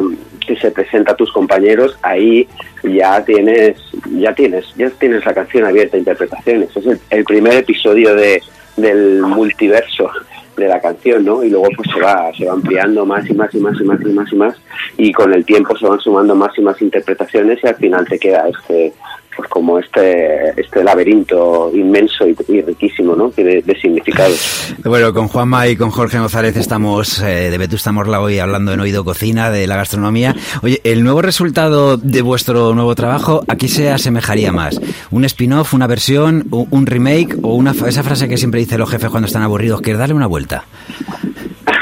Speaker 7: se presenta a tus compañeros, ahí ya tienes, ya tienes, ya tienes la canción abierta a interpretaciones. Es el, el primer episodio de, del multiverso de la canción, ¿no? Y luego pues se va, se va ampliando más y más y más y más y más y más y con el tiempo se van sumando más y más interpretaciones y al final te queda este pues como este este laberinto inmenso y, riquísimo, ¿no? De, de, significados. (laughs)
Speaker 4: Bueno, con Juanma y con Jorge González estamos eh, de Vetusta Morla hoy hablando en Oído Cocina de la gastronomía. Oye, el nuevo resultado de vuestro nuevo trabajo, ¿a qué se asemejaría más? ¿Un spin-off, una versión, un remake o una esa frase que siempre dicen los jefes cuando están aburridos, que es darle una vuelta?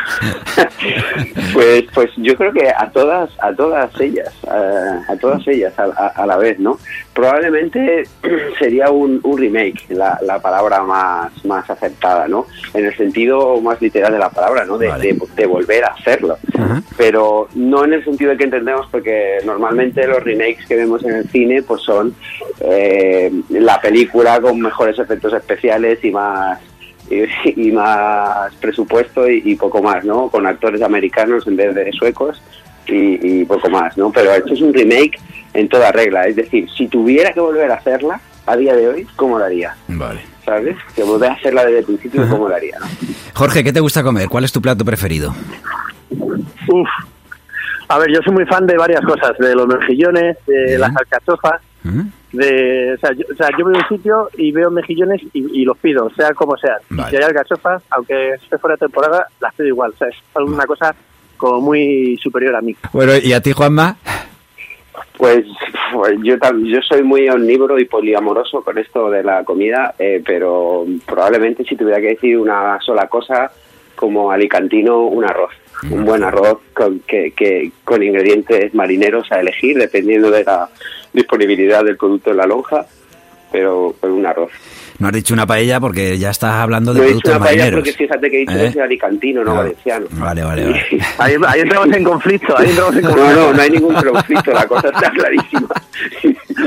Speaker 4: (laughs)
Speaker 7: pues pues yo creo que a todas a todas ellas a, a todas ellas a, a, a, la vez no probablemente (clears throat) sería un, un remake la, la, palabra más más aceptada no en el sentido más literal de la palabra no de, vale. de, de volver a hacerlo uh -huh. pero no en el sentido de que entendemos porque normalmente los remakes que vemos en el cine pues son eh, la película con mejores efectos especiales y más y, (laughs) y más presupuesto y, y, poco más, ¿no? Con actores americanos en vez de suecos y, y, poco más, ¿no? Pero esto es un remake en toda regla, es decir, si tuviera que volver a hacerla a día de hoy, ¿cómo lo haría?
Speaker 4: Vale.
Speaker 7: ¿Sabes? Que volver a hacerla desde el principio, ¿cómo lo haría? ¿no?
Speaker 4: Jorge, ¿qué te gusta comer? ¿Cuál es tu plato preferido?
Speaker 8: Uf. A ver, yo soy muy fan de varias cosas, de los mejillones, de ¿Eh? las alcachofas, ¿Eh? De, o sea, yo, o sea, yo voy a un sitio y veo mejillones y, y los pido, sea como sea. Vale. Si hay alcachofas, aunque esté fuera de temporada, las pido igual. O sea, es alguna cosa como muy superior a mí.
Speaker 4: Bueno, ¿y a ti, Juanma?
Speaker 7: Pues, pues yo yo soy muy omnívoro y poliamoroso con esto de la comida, eh, pero probablemente si tuviera que decir una sola cosa, como alicantino, un arroz. Un buen arroz con, que, que, con ingredientes marineros a elegir, dependiendo de la disponibilidad del producto en la lonja, pero con un arroz.
Speaker 4: No has dicho una paella porque ya estás hablando de
Speaker 7: no
Speaker 4: productos
Speaker 7: he dicho una
Speaker 4: marineros.
Speaker 7: paella porque fíjate que he dicho ¿Eh? que es alicantino, no ah, valenciano.
Speaker 4: Vale, vale, vale. (laughs)
Speaker 8: ahí, ahí, entramos en conflicto, ahí entramos en conflicto. (laughs)
Speaker 7: No, no, no hay ningún conflicto, la cosa está clarísima. (laughs)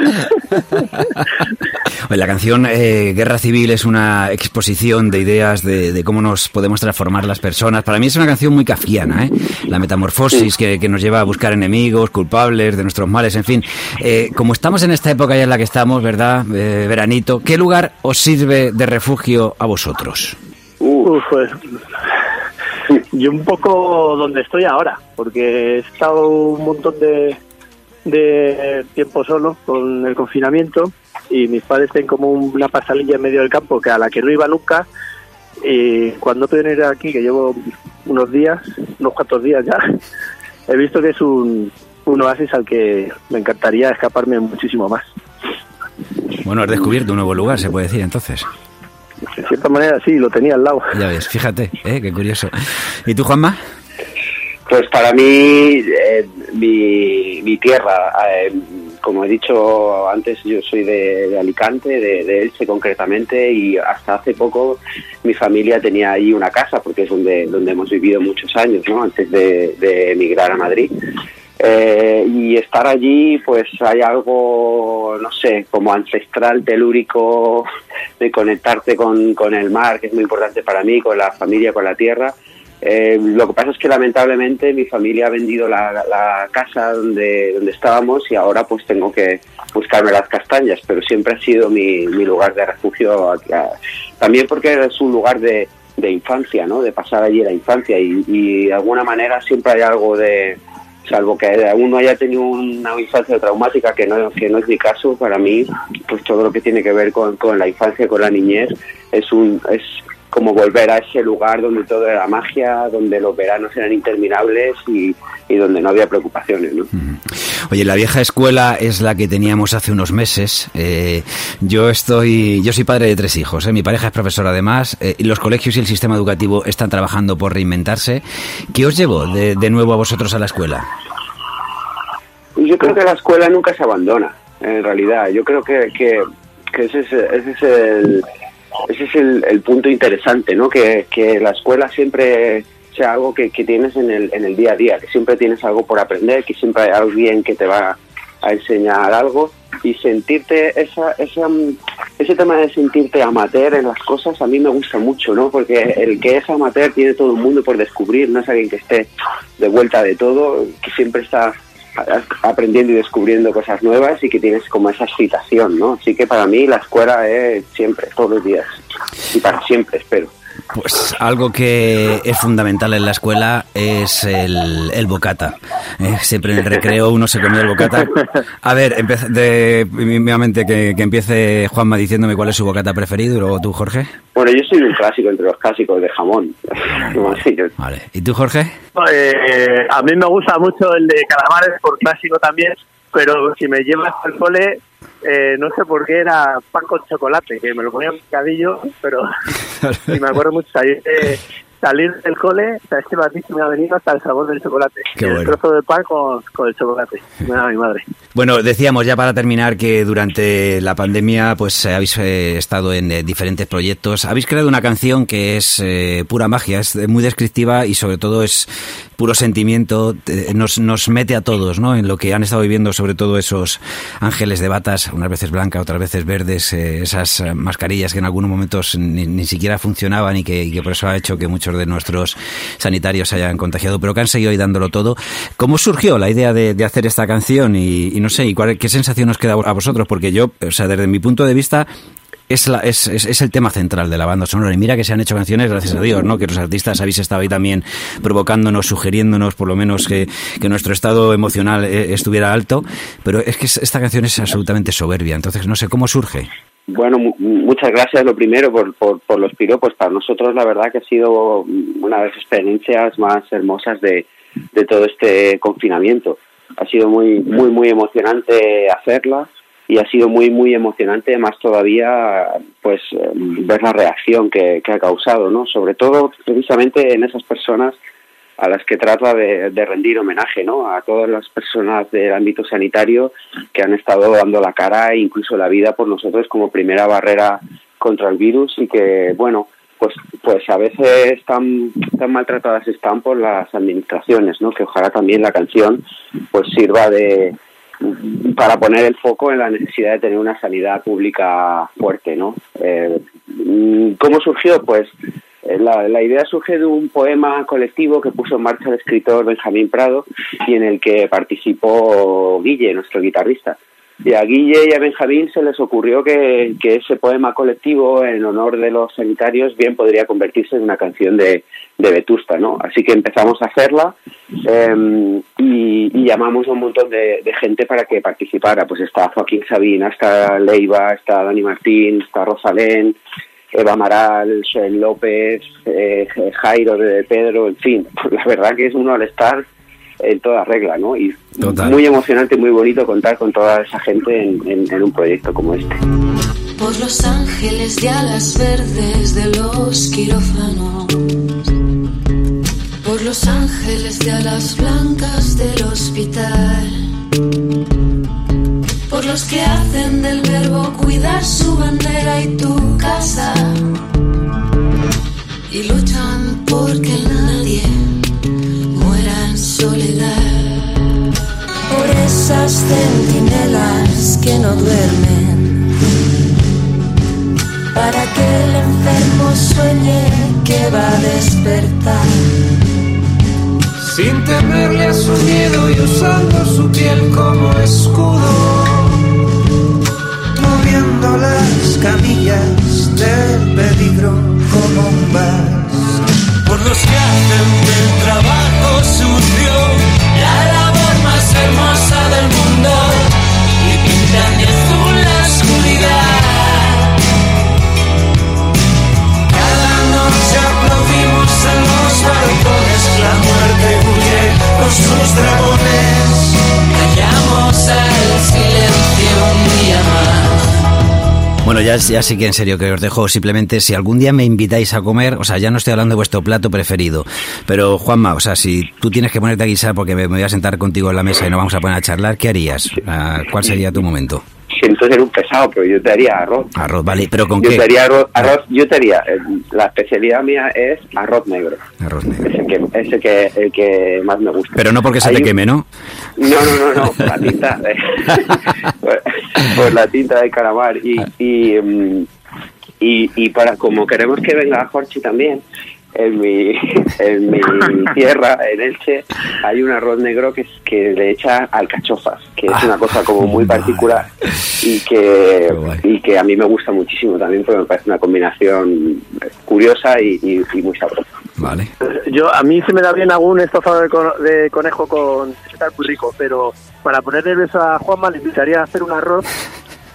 Speaker 4: Oye, la canción eh, Guerra Civil es una exposición de ideas de, de, cómo nos podemos transformar las personas. Para mí es una canción muy kafiana, ¿eh? La metamorfosis sí. que, que, nos lleva a buscar enemigos, culpables de nuestros males, en fin. Eh, como estamos en esta época ya en la que estamos, ¿verdad? Eh, veranito, ¿qué lugar os sirve de refugio a vosotros?
Speaker 8: Uf, pues yo un poco donde estoy ahora, porque he estado un montón de, de tiempo solo con el confinamiento y mis padres tienen como una pasalilla en medio del campo que a la que no iba nunca y cuando pueden ir aquí, que llevo unos días, unos cuantos días ya, he visto que es un, un oasis al que me encantaría escaparme muchísimo más.
Speaker 4: Bueno, has descubierto un nuevo lugar, se puede decir entonces.
Speaker 8: De cierta manera sí, lo tenía al lado.
Speaker 4: Ya ves, fíjate, ¿eh? qué curioso. ¿Y tú, Juanma?
Speaker 7: Pues para mí, eh, mi, mi, tierra, eh, como he dicho antes, yo soy de, de Alicante, de, de, Elche concretamente, y hasta hace poco mi familia tenía ahí una casa, porque es donde, donde hemos vivido muchos años, ¿no? Antes de, de emigrar a Madrid. Eh, y estar allí, pues hay algo, no sé, como ancestral, telúrico, de conectarte con, con el mar, que es muy importante para mí, con la familia, con la tierra. Eh, lo que pasa es que lamentablemente mi familia ha vendido la, casa donde, donde estábamos y ahora pues tengo que buscarme las castañas, pero siempre ha sido mi, mi lugar de refugio, también porque es un lugar de, de infancia, ¿no? de pasar allí la infancia y, y de alguna manera siempre hay algo de, salvo que uno haya tenido una infancia traumática, que no, que no es mi caso, para mí, pues todo lo que tiene que ver con, con la infancia, con la niñez, es un es como volver a ese lugar donde todo era magia, donde los veranos eran interminables y, y donde no había preocupaciones. ¿no?
Speaker 4: Oye, la vieja escuela es la que teníamos hace unos meses. Eh, yo estoy, yo soy padre de tres hijos. ¿eh? Mi pareja es profesora además. Eh, los colegios y el sistema educativo están trabajando por reinventarse. ¿Qué os llevó de, de nuevo a vosotros a la escuela?
Speaker 7: Yo creo que la escuela nunca se abandona. En realidad, yo creo que, que, que ese es, ese es el ese es el, el, punto interesante, ¿no? Que, que la escuela siempre sea algo que, que, tienes en el, en el día a día, que siempre tienes algo por aprender, que siempre hay alguien que te va a enseñar algo y sentirte esa, esa, ese tema de sentirte amateur en las cosas a mí me gusta mucho, ¿no? Porque el que es amateur tiene todo el mundo por descubrir, no es alguien que esté de vuelta de todo, que siempre está aprendiendo y descubriendo cosas nuevas y que tienes como esa excitación, ¿no? Así que para mí la escuela es siempre, todos los días y para siempre, espero.
Speaker 4: Pues algo que es fundamental en la escuela es el, el bocata. Eh, siempre en el recreo uno se comía el bocata. A ver, de, mínimamente que, que, empiece Juanma diciéndome cuál es su bocata preferido y luego tú, Jorge.
Speaker 7: Bueno, yo soy un clásico entre los clásicos de jamón.
Speaker 4: vale. (laughs) ¿Y tú, Jorge?
Speaker 8: Eh, a mí me gusta mucho el de calamares por clásico también, pero si me llevas al cole eh, no sé por qué era pan con chocolate, que me lo ponía en picadillo, pero (laughs) y me acuerdo mucho salir, salir del cole, o sea, este batido me ha venido hasta el sabor del chocolate. el trozo de pan con, con el chocolate, me da mi madre.
Speaker 4: Bueno, decíamos ya para terminar que durante la pandemia pues habéis eh, estado en eh, diferentes proyectos. Habéis creado una canción que es eh, pura magia, es muy descriptiva y sobre todo es puro sentimiento. Nos, nos mete a todos ¿no? en lo que han estado viviendo, sobre todo esos ángeles de batas, unas veces blancas, otras veces verdes, esas mascarillas que en algunos momentos ni, siquiera funcionaban y que, y que, por eso ha hecho que muchos de nuestros sanitarios se hayan contagiado, pero que han seguido ahí dándolo todo. ¿Cómo surgió la idea de, de hacer esta canción y no sé, ¿y cuál, qué sensación os queda a vosotros? Porque yo, o sea, desde mi punto de vista, es, la, es, es, el tema central de la banda sonora. Y mira que se han hecho canciones, gracias a Dios, ¿no? Que los artistas habéis estado ahí también provocándonos, sugiriéndonos, por lo menos, que, que nuestro estado emocional eh, estuviera alto. Pero es que esta canción es absolutamente soberbia. Entonces, no sé, ¿cómo surge?
Speaker 7: Bueno, muchas gracias lo primero por, por, por los piropos. Para nosotros, la verdad, que ha sido una de las experiencias más hermosas de, de todo este confinamiento ha sido muy, muy, muy emocionante hacerla y ha sido muy, muy emocionante más todavía pues ver la reacción que, ha causado, ¿no? Sobre todo precisamente en esas personas a las que trata de, rendir homenaje, ¿no? A todas las personas del ámbito sanitario que han estado dando la cara e incluso la vida por nosotros como primera barrera contra el virus y que, bueno, pues pues a veces tan tan maltratadas están por las administraciones no que ojalá también la canción pues sirva de para poner el foco en la necesidad de tener una sanidad pública fuerte no eh, cómo surgió pues eh, la, idea surge de un poema colectivo que puso en marcha el escritor Benjamín Prado y en el que participó Guille, nuestro guitarrista. Y a Guille y a Benjamín se les ocurrió que, ese poema colectivo en honor de los sanitarios bien podría convertirse en una canción de, de Vetusta, ¿no? Así que empezamos a hacerla em, y, llamamos a un montón de, gente para que participara. Pues está Joaquín Sabina, está Leiva, está Dani Martín, está Rosalén, Eva Amaral, Joel López, eh, Jairo de Pedro, en fin. (laughs) la verdad que es uno al estar en toda regla, ¿no? Y muy emocionante, muy bonito contar con toda esa gente en, un proyecto como este.
Speaker 9: Por los ángeles de alas verdes de los quirófanos, los ángeles de alas blancas del hospital, por los que hacen del verbo cuidar su bandera y tu casa, y luchan porque nadie soledad. Por esas centinelas que no duermen. Para que el enfermo sueñe que va a despertar.
Speaker 10: Sin temerle a su miedo y usando su piel como escudo. Moviendo las camillas del peligro como un bar por los que hacen del trabajo sucio la labor más hermosa sus dragones. Al silencio un día más.
Speaker 4: Bueno, ya, ya sí que en serio que os dejo simplemente si algún día me invitáis a comer, o sea, ya no estoy hablando de vuestro plato preferido, pero Juanma, o sea, si tú tienes que ponerte a guisar porque me, voy a sentar contigo en la mesa y no vamos a poner a charlar, ¿qué harías? Ah, ¿Cuál sería tu momento?
Speaker 7: Siento ser un pesado, pero yo te haría arroz.
Speaker 4: Arroz, vale, pero ¿con
Speaker 7: yo
Speaker 4: qué?
Speaker 7: Te haría arroz, arroz, yo te haría, eh, la especialidad mía es arroz negro.
Speaker 4: Arroz negro.
Speaker 7: Es el que, es el que, el que más me gusta.
Speaker 4: Pero no porque se
Speaker 7: Hay
Speaker 4: te
Speaker 7: un-
Speaker 4: queme, ¿no?
Speaker 7: No, no, no, no, (laughs) la tinta, de- (laughs) por la tinta de calamar y, y, mm, y, y para como queremos que venga Jorge también, en mi, en mi (laughs) tierra, en Elche, hay un arroz negro que, es- que le echa alcachofas, que es una cosa como muy particular y que, y que a mí me gusta muchísimo también porque me parece una combinación curiosa y, y- y muy sabrosa.
Speaker 4: Vale.
Speaker 8: Yo, a mí se me da bien algún estofado de, conejo con está muy rico, pero para ponerle beso a Juanma le invitaría a hacer un arroz,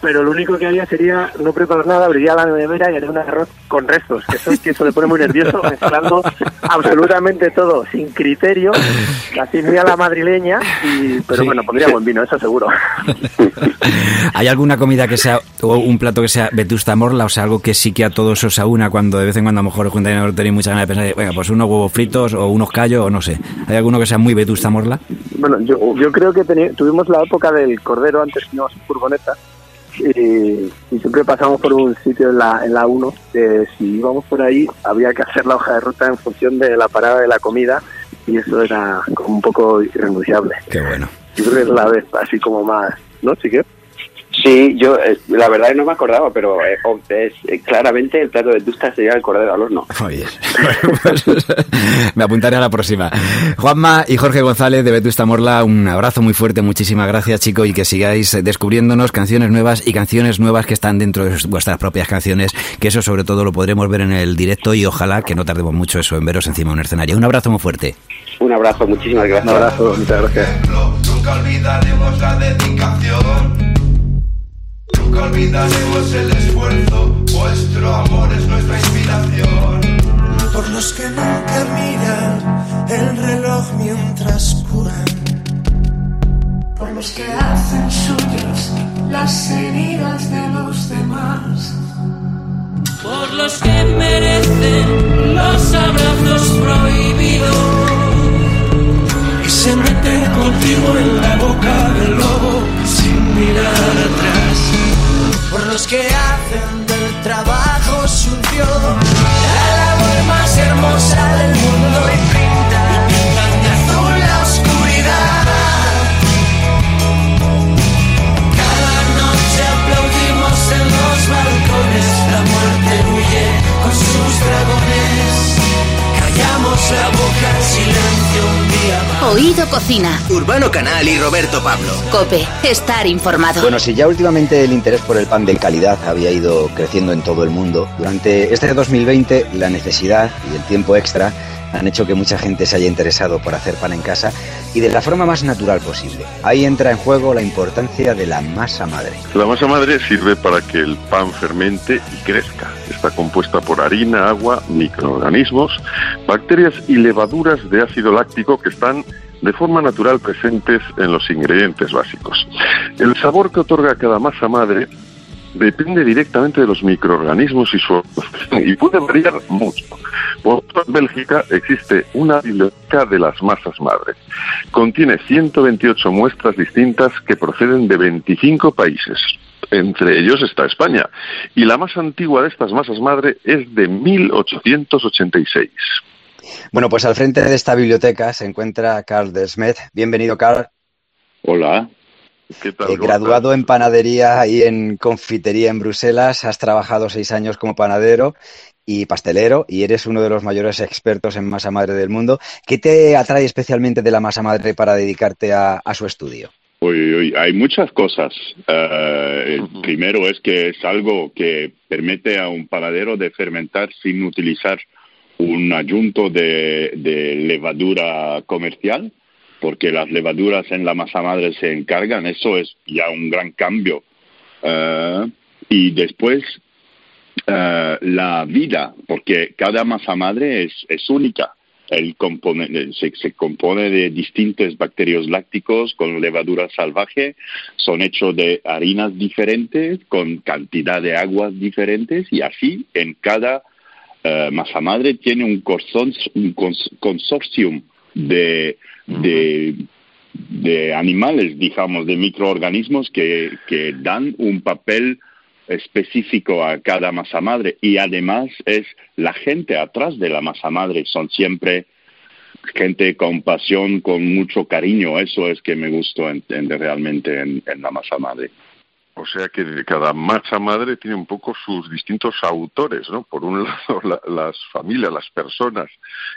Speaker 8: pero lo único que haría sería no preparar nada, abriría la nevera y haría un arroz con restos, que eso es que eso le pone muy nervioso, (laughs) mezclando absolutamente todo, sin criterio, (laughs) casi muy a la madrileña, y, pero
Speaker 4: Sí.
Speaker 8: bueno, pondría buen vino, eso seguro. (laughs)
Speaker 4: ¿Hay alguna comida que sea, o un plato que sea vetusta morla, o sea, algo que sí que a todos os aúna cuando de vez en cuando a lo mejor juntáis no tenéis muchas ganas de pensar, venga, pues unos huevos fritos o unos callos o no sé. ¿Hay alguno que sea muy vetusta morla?
Speaker 8: Bueno, yo, yo creo que teni- tuvimos la época del cordero antes que en furgoneta y, y siempre pasamos por un sitio en la, en la 1 que si íbamos por ahí había que hacer la hoja de ruta en función de la parada de la comida y eso era como un poco irrenunciable.
Speaker 4: Qué bueno.
Speaker 8: Yo creo que es la vez así como más, ¿no? Que...
Speaker 7: Sí, yo eh, la verdad es que no me acordaba, pero eh, oh, es, eh, claramente el plato de tusta sería el cordero al horno. (laughs)
Speaker 4: Oye, pues, (laughs) me apuntaré a la próxima. Juanma y Jorge González de Vetusta Morla, un abrazo muy fuerte, muchísimas gracias chicos y que sigáis descubriéndonos canciones nuevas y canciones nuevas que están dentro de vuestras propias canciones, que eso sobre todo lo podremos ver en el directo y ojalá que no tardemos mucho eso en veros encima de un escenario. Un abrazo muy fuerte.
Speaker 7: Un abrazo, muchísimas gracias.
Speaker 8: Un abrazo, muchas gracias.
Speaker 10: Nunca olvidaremos la dedicación. Nunca olvidaremos el esfuerzo. Vuestro amor es nuestra inspiración.
Speaker 11: Por los que nunca miran el reloj mientras curan.
Speaker 9: Por los que hacen suyos las heridas de los demás.
Speaker 12: por los que merecen los abrazos prohibidos.
Speaker 10: Y se meten contigo en la boca del lobo sin mirar atrás.
Speaker 11: Por los que hacen del trabajo sucio. la
Speaker 1: Cocina.
Speaker 2: Urbano Canal y Roberto Pablo.
Speaker 1: Cope, estar informado.
Speaker 13: Bueno, si ya últimamente el interés por el pan de calidad había ido creciendo en todo el mundo, durante este 2020 la necesidad y el tiempo extra han hecho que mucha gente se haya interesado por hacer pan en casa y de la forma más natural posible. Ahí entra en juego la importancia de la masa madre.
Speaker 3: La masa madre sirve para que el pan fermente y crezca. Está compuesta por harina, agua, microorganismos, bacterias y levaduras de ácido láctico que están de forma natural presentes en los ingredientes básicos. El sabor que otorga cada masa madre depende directamente de los microorganismos y su y puede variar mucho. Por en Bélgica existe una biblioteca de las masas madre. Contiene 128 muestras distintas que proceden de 25 países. Entre ellos está España. Y la más antigua de estas masas madre es de 1886.
Speaker 13: Bueno, pues al frente de esta biblioteca se encuentra Carl Desmet. Bienvenido, Carl.
Speaker 3: Hola. ¿Qué tal?
Speaker 13: Eh,
Speaker 3: ¿Cómo
Speaker 13: graduado en panadería y en confitería en Bruselas, has trabajado seis años como panadero y pastelero y eres uno de los mayores expertos en masa madre del mundo. ¿Qué te atrae especialmente de la masa madre para dedicarte a, a su estudio?
Speaker 14: Uy, uy, hay muchas cosas. Eh, el primero es que es algo que permite a un panadero de fermentar sin utilizar un adjunto de, levadura comercial, porque las levaduras en la masa madre se encargan. Eso es ya un gran cambio. Eh, y después eh, la vida, porque cada masa madre es, es única. El compone, se, se, compone de distintos bacterios lácticos con levadura salvaje, son hechos de harinas diferentes, con cantidad de aguas diferentes, y así en cada uh, masa madre tiene un, consor un cons consorcio de, de animales, digamos, de microorganismos que, dan un papel específico a cada masa madre y además es la gente atrás de la masa madre, son siempre gente con pasión, con mucho cariño, eso es que me gustó entender realmente en la masa madre.
Speaker 3: O sea que cada masa madre tiene un poco sus distintos autores, ¿no? Por un (laughs) lado las familias, las personas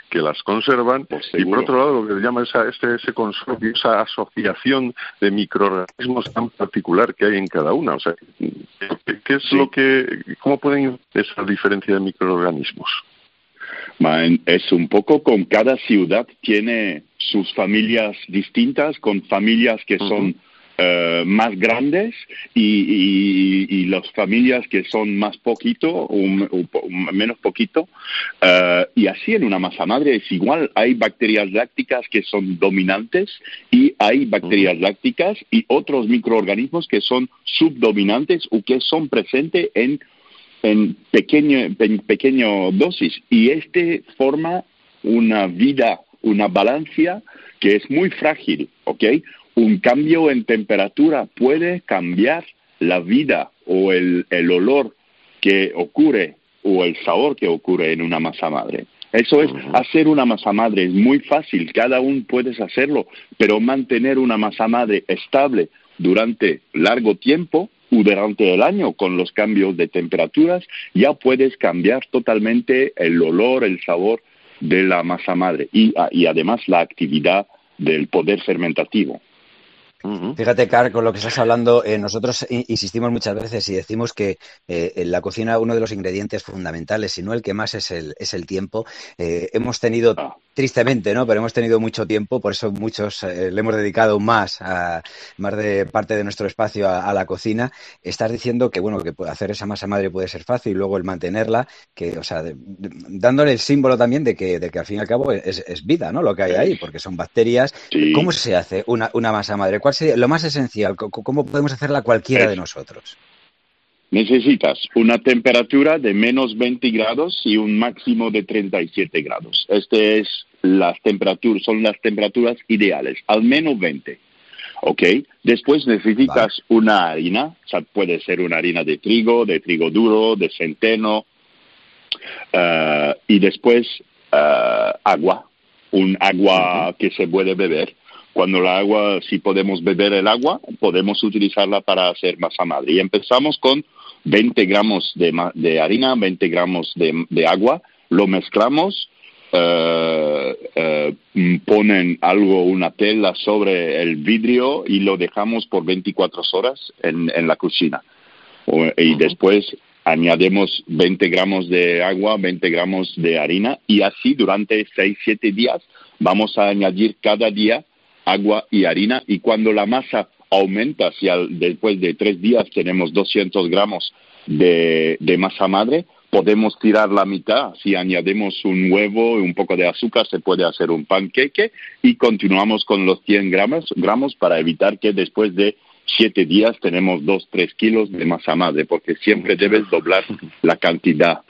Speaker 3: que las conservan
Speaker 14: pues
Speaker 3: y por otro lado lo que se llama esa, ese, ese consorcio, esa asociación de microorganismos tan particular que hay en cada una. O sea, ¿qué, es lo que, cómo pueden esa diferencia de microorganismos?
Speaker 14: Es un poco con cada ciudad tiene sus familias distintas, con familias que son eh, más grandes y, las familias que son más poquito o, menos poquito. Eh, y así en una masa madre es igual. Hay bacterias lácticas que son dominantes y hay bacterias lácticas y otros microorganismos que son subdominantes o que son presentes en, en pequeño, en pequeño dosis. Y este forma una vida, una balancia que es muy frágil, ¿ok? Un cambio en temperatura puede cambiar la vida o el, olor que ocurre o el sabor que ocurre en una masa madre. Eso es, hacer una masa madre es muy fácil, cada uno puede hacerlo, pero mantener una masa madre estable durante largo tiempo o durante el año con los cambios de temperaturas, ya puedes cambiar totalmente el olor, el sabor de la masa madre y, y además la actividad del poder fermentativo.
Speaker 13: Fíjate, Car, con lo que estás hablando, eh, nosotros insistimos muchas veces y decimos que eh, en la cocina uno de los ingredientes fundamentales, si no el que más es el, es el tiempo. Eh, hemos tenido, ah. tristemente, ¿no? Pero hemos tenido mucho tiempo, por eso muchos le hemos dedicado más, a, más de parte de nuestro espacio a, la cocina. Estás diciendo que, bueno, que hacer esa masa madre puede ser fácil, y luego el mantenerla, que, o sea, dándole el símbolo también de que, de que al fin y al cabo es, vida, ¿no? Lo que hay ahí, porque son bacterias. ¿Cómo se hace una, una masa madre? ¿Cuál lo más esencial? ¿Cómo podemos hacerla cualquiera de nosotros?
Speaker 14: Necesitas una temperatura de menos 20 grados y un máximo de 37 grados. Este es las temperaturas, son las temperaturas ideales, al menos 20. ¿Ok? Después necesitas una harina, o sea, puede ser una harina de trigo, de trigo duro, de centeno, eh, y después eh, agua, un agua que se puede beber cuando la agua, si podemos beber el agua, podemos utilizarla para hacer masa madre. Y empezamos con 20 gramos de, harina, 20 gramos de, agua, lo mezclamos, eh, eh, ponen algo, una tela sobre el vidrio y lo dejamos por 24 horas en, la cocina. y después añadimos 20 gramos de agua, 20 gramos de harina y así durante 6-7 días vamos a añadir cada día agua y harina y cuando la masa aumenta, si después de tres días tenemos 200 gramos de, masa madre, podemos tirar la mitad. Si añadimos un huevo y un poco de azúcar, se puede hacer un panqueque y continuamos con los 100 gramos, gramos para evitar que después de siete días tenemos dos, tres kilos de masa madre, porque siempre debes doblar la cantidad.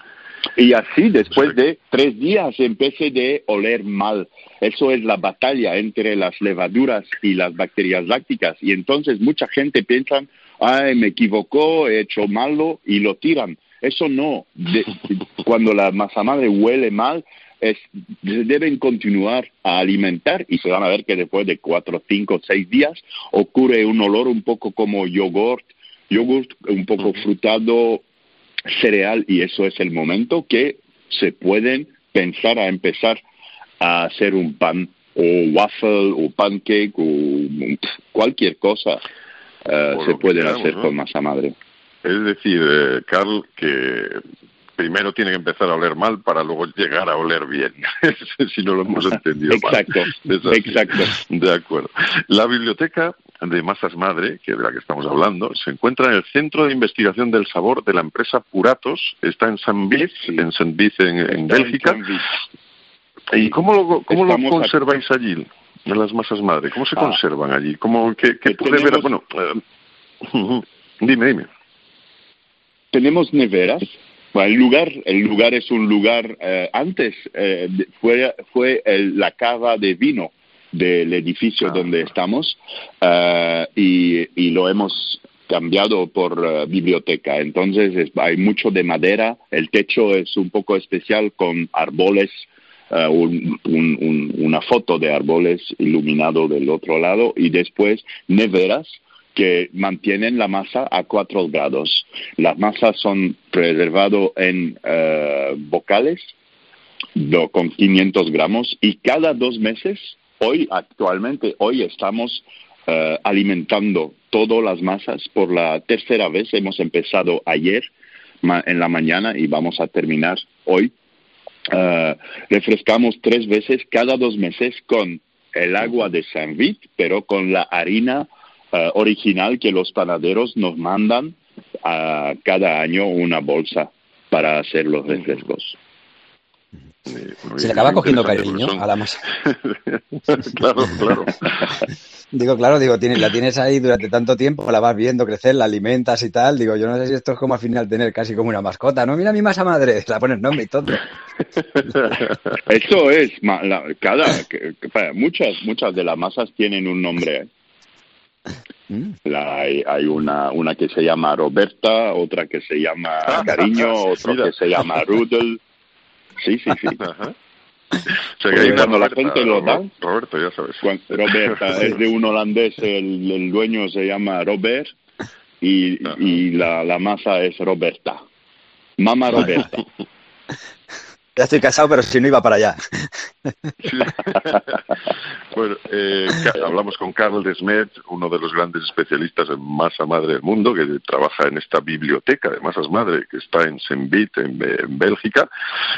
Speaker 14: Y así, después de tres días, empecé de oler mal. Eso es la batalla entre las levaduras y las bacterias lácticas. Y entonces mucha gente piensa, ay, me equivocó, he hecho malo y lo tiran. Eso no. (laughs) cuando la masa madre huele mal, es, deben continuar a alimentar y se van a ver que después de cuatro, cinco, seis días ocurre un olor un poco como yogurt, yogurt un poco frutado, cereal y eso es el momento que se pueden pensar a empezar a hacer un pan o waffle o pancake o cualquier cosa eh, se puede hacer con masa madre.
Speaker 3: Es decir, eh, Carl, que primero tiene que empezar a oler mal para luego llegar a oler bien, (laughs) si no lo hemos entendido
Speaker 14: exacto, Exacto.
Speaker 3: De acuerdo. La biblioteca de masas madre, que de la que estamos hablando, se encuentra en el Centro de Investigación del Sabor de la empresa Puratos, está en San Biz, en San en, Bélgica. ¿Y cómo lo, cómo lo conserváis allí, en las masas madre? ¿Cómo se ah. conservan allí? ¿Cómo, qué, qué puede ver? Bueno, eh, (laughs) dime, dime.
Speaker 14: Tenemos neveras. Bueno, el lugar, el lugar es un lugar, eh, antes eh, fue, fue la cava de vino del edificio donde estamos uh, y, y, lo hemos cambiado por uh, biblioteca. Entonces es, hay mucho de madera, el techo es un poco especial con árboles, uh, un, un, una foto de árboles iluminado del otro lado y después neveras que mantienen la masa a 4 grados. Las masas son preservadas en uh, bocales do, con 500 gramos y cada dos meses, hoy actualmente, hoy estamos uh, alimentando todas las masas por la tercera vez. Hemos empezado ayer en la mañana y vamos a terminar hoy. Uh, refrescamos tres veces cada dos meses con el agua de Saint Vit, pero con la harina uh, original que los panaderos nos mandan uh, cada año una bolsa para hacer los refrescos.
Speaker 13: Se le acaba cogiendo cariño a la masa. (laughs)
Speaker 3: claro, claro. (laughs)
Speaker 13: digo, claro, digo, tienes, la tienes ahí durante tanto tiempo, la vas viendo crecer, la alimentas y tal. Digo, yo no sé si esto es como al final tener casi como una mascota. No, mira mi masa madre, (laughs) la pones nombre y todo.
Speaker 14: Eso es, la, cada, muchas, muchas de las masas tienen un nombre. Mm. La, hay, hay una, una que se llama Roberta, otra que se llama Cariño, (laughs) otra que se llama Rudel. Sí, sí, sí. Ajá.
Speaker 3: O sea, que hay
Speaker 14: cuando
Speaker 3: Roberta,
Speaker 14: la gente lo da,
Speaker 3: Roberto, ya sabes.
Speaker 14: Cuando, Roberta (laughs) es de un holandés, el, el dueño se llama Robert y, y la, la, masa es Roberta. Mama Roberta. (laughs)
Speaker 13: Ya estoy casado, pero si no iba para allá. (laughs)
Speaker 3: Bueno, eh, hablamos con Carl Desmet, uno de los grandes especialistas en masa madre del mundo, que trabaja en esta biblioteca de masas madre que está en Sembit, en, en Bélgica,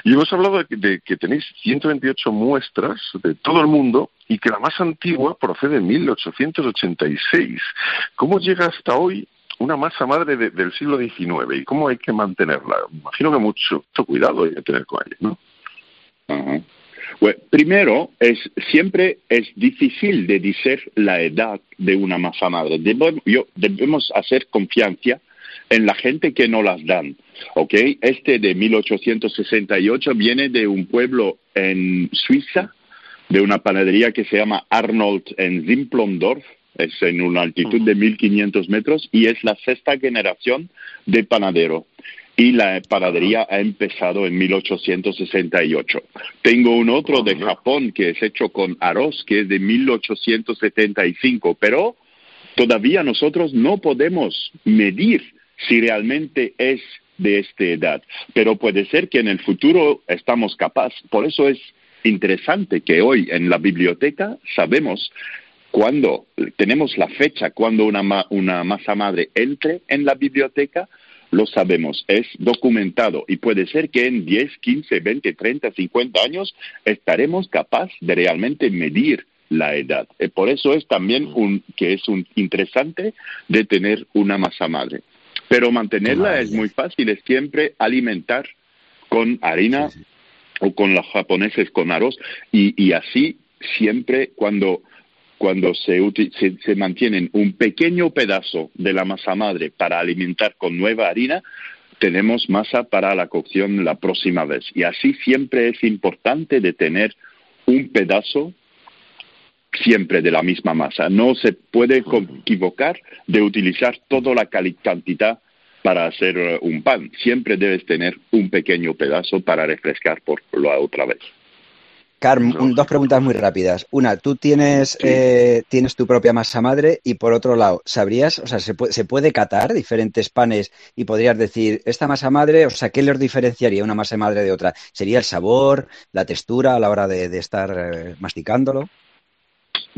Speaker 3: y hemos hablado de, de que tenéis 128 muestras de todo el mundo y que la más antigua procede de 1886. ¿Cómo llega hasta hoy una masa madre de, del siglo XIX y cómo hay que mantenerla. Imagino que mucho, mucho cuidado hay que tener con ella, ¿no?
Speaker 14: Bueno, primero, es, siempre es difícil de decir la edad de una masa madre. Debemos, yo, debemos hacer confianza en la gente que nos las dan. ¿ok? Este de 1868 viene de un pueblo en Suiza, de una panadería que se llama Arnold en Simplondorf, es en una altitud de 1500 metros y es la sexta generación de panadero. Y la panadería ha empezado en 1868. Tengo un otro de Japón que es hecho con arroz, que es de 1875, pero todavía nosotros no podemos medir si realmente es de esta edad. Pero puede ser que en el futuro estamos capaces. Por eso es interesante que hoy en la biblioteca sabemos cuando tenemos la fecha cuando una, ma una masa madre entre en la biblioteca, lo sabemos, es documentado y puede ser que en 10, 15, 20, 30, 50 años estaremos capaces de realmente medir la edad. Y por eso es también un, que es un interesante de tener una masa madre. Pero mantenerla es muy fácil, es siempre alimentar con harina sí, sí. o con los japoneses con arroz y, y así siempre cuando cuando se, se, se, mantienen un pequeño pedazo de la masa madre para alimentar con nueva harina, tenemos masa para la cocción la próxima vez. Y así siempre es importante de tener un pedazo siempre de la misma masa. No se puede equivocar de utilizar toda la cantidad para hacer un pan. Siempre debes tener un pequeño pedazo para refrescar por la otra vez.
Speaker 13: Carm, dos preguntas muy rápidas. Una, tú tienes, sí. eh, tienes tu propia masa madre y por otro lado, ¿sabrías, o sea, se puede, se puede catar diferentes panes y podrías decir, esta masa madre, o sea, ¿qué les diferenciaría una masa madre de otra? ¿Sería el sabor, la textura a la hora de, de estar eh, masticándolo?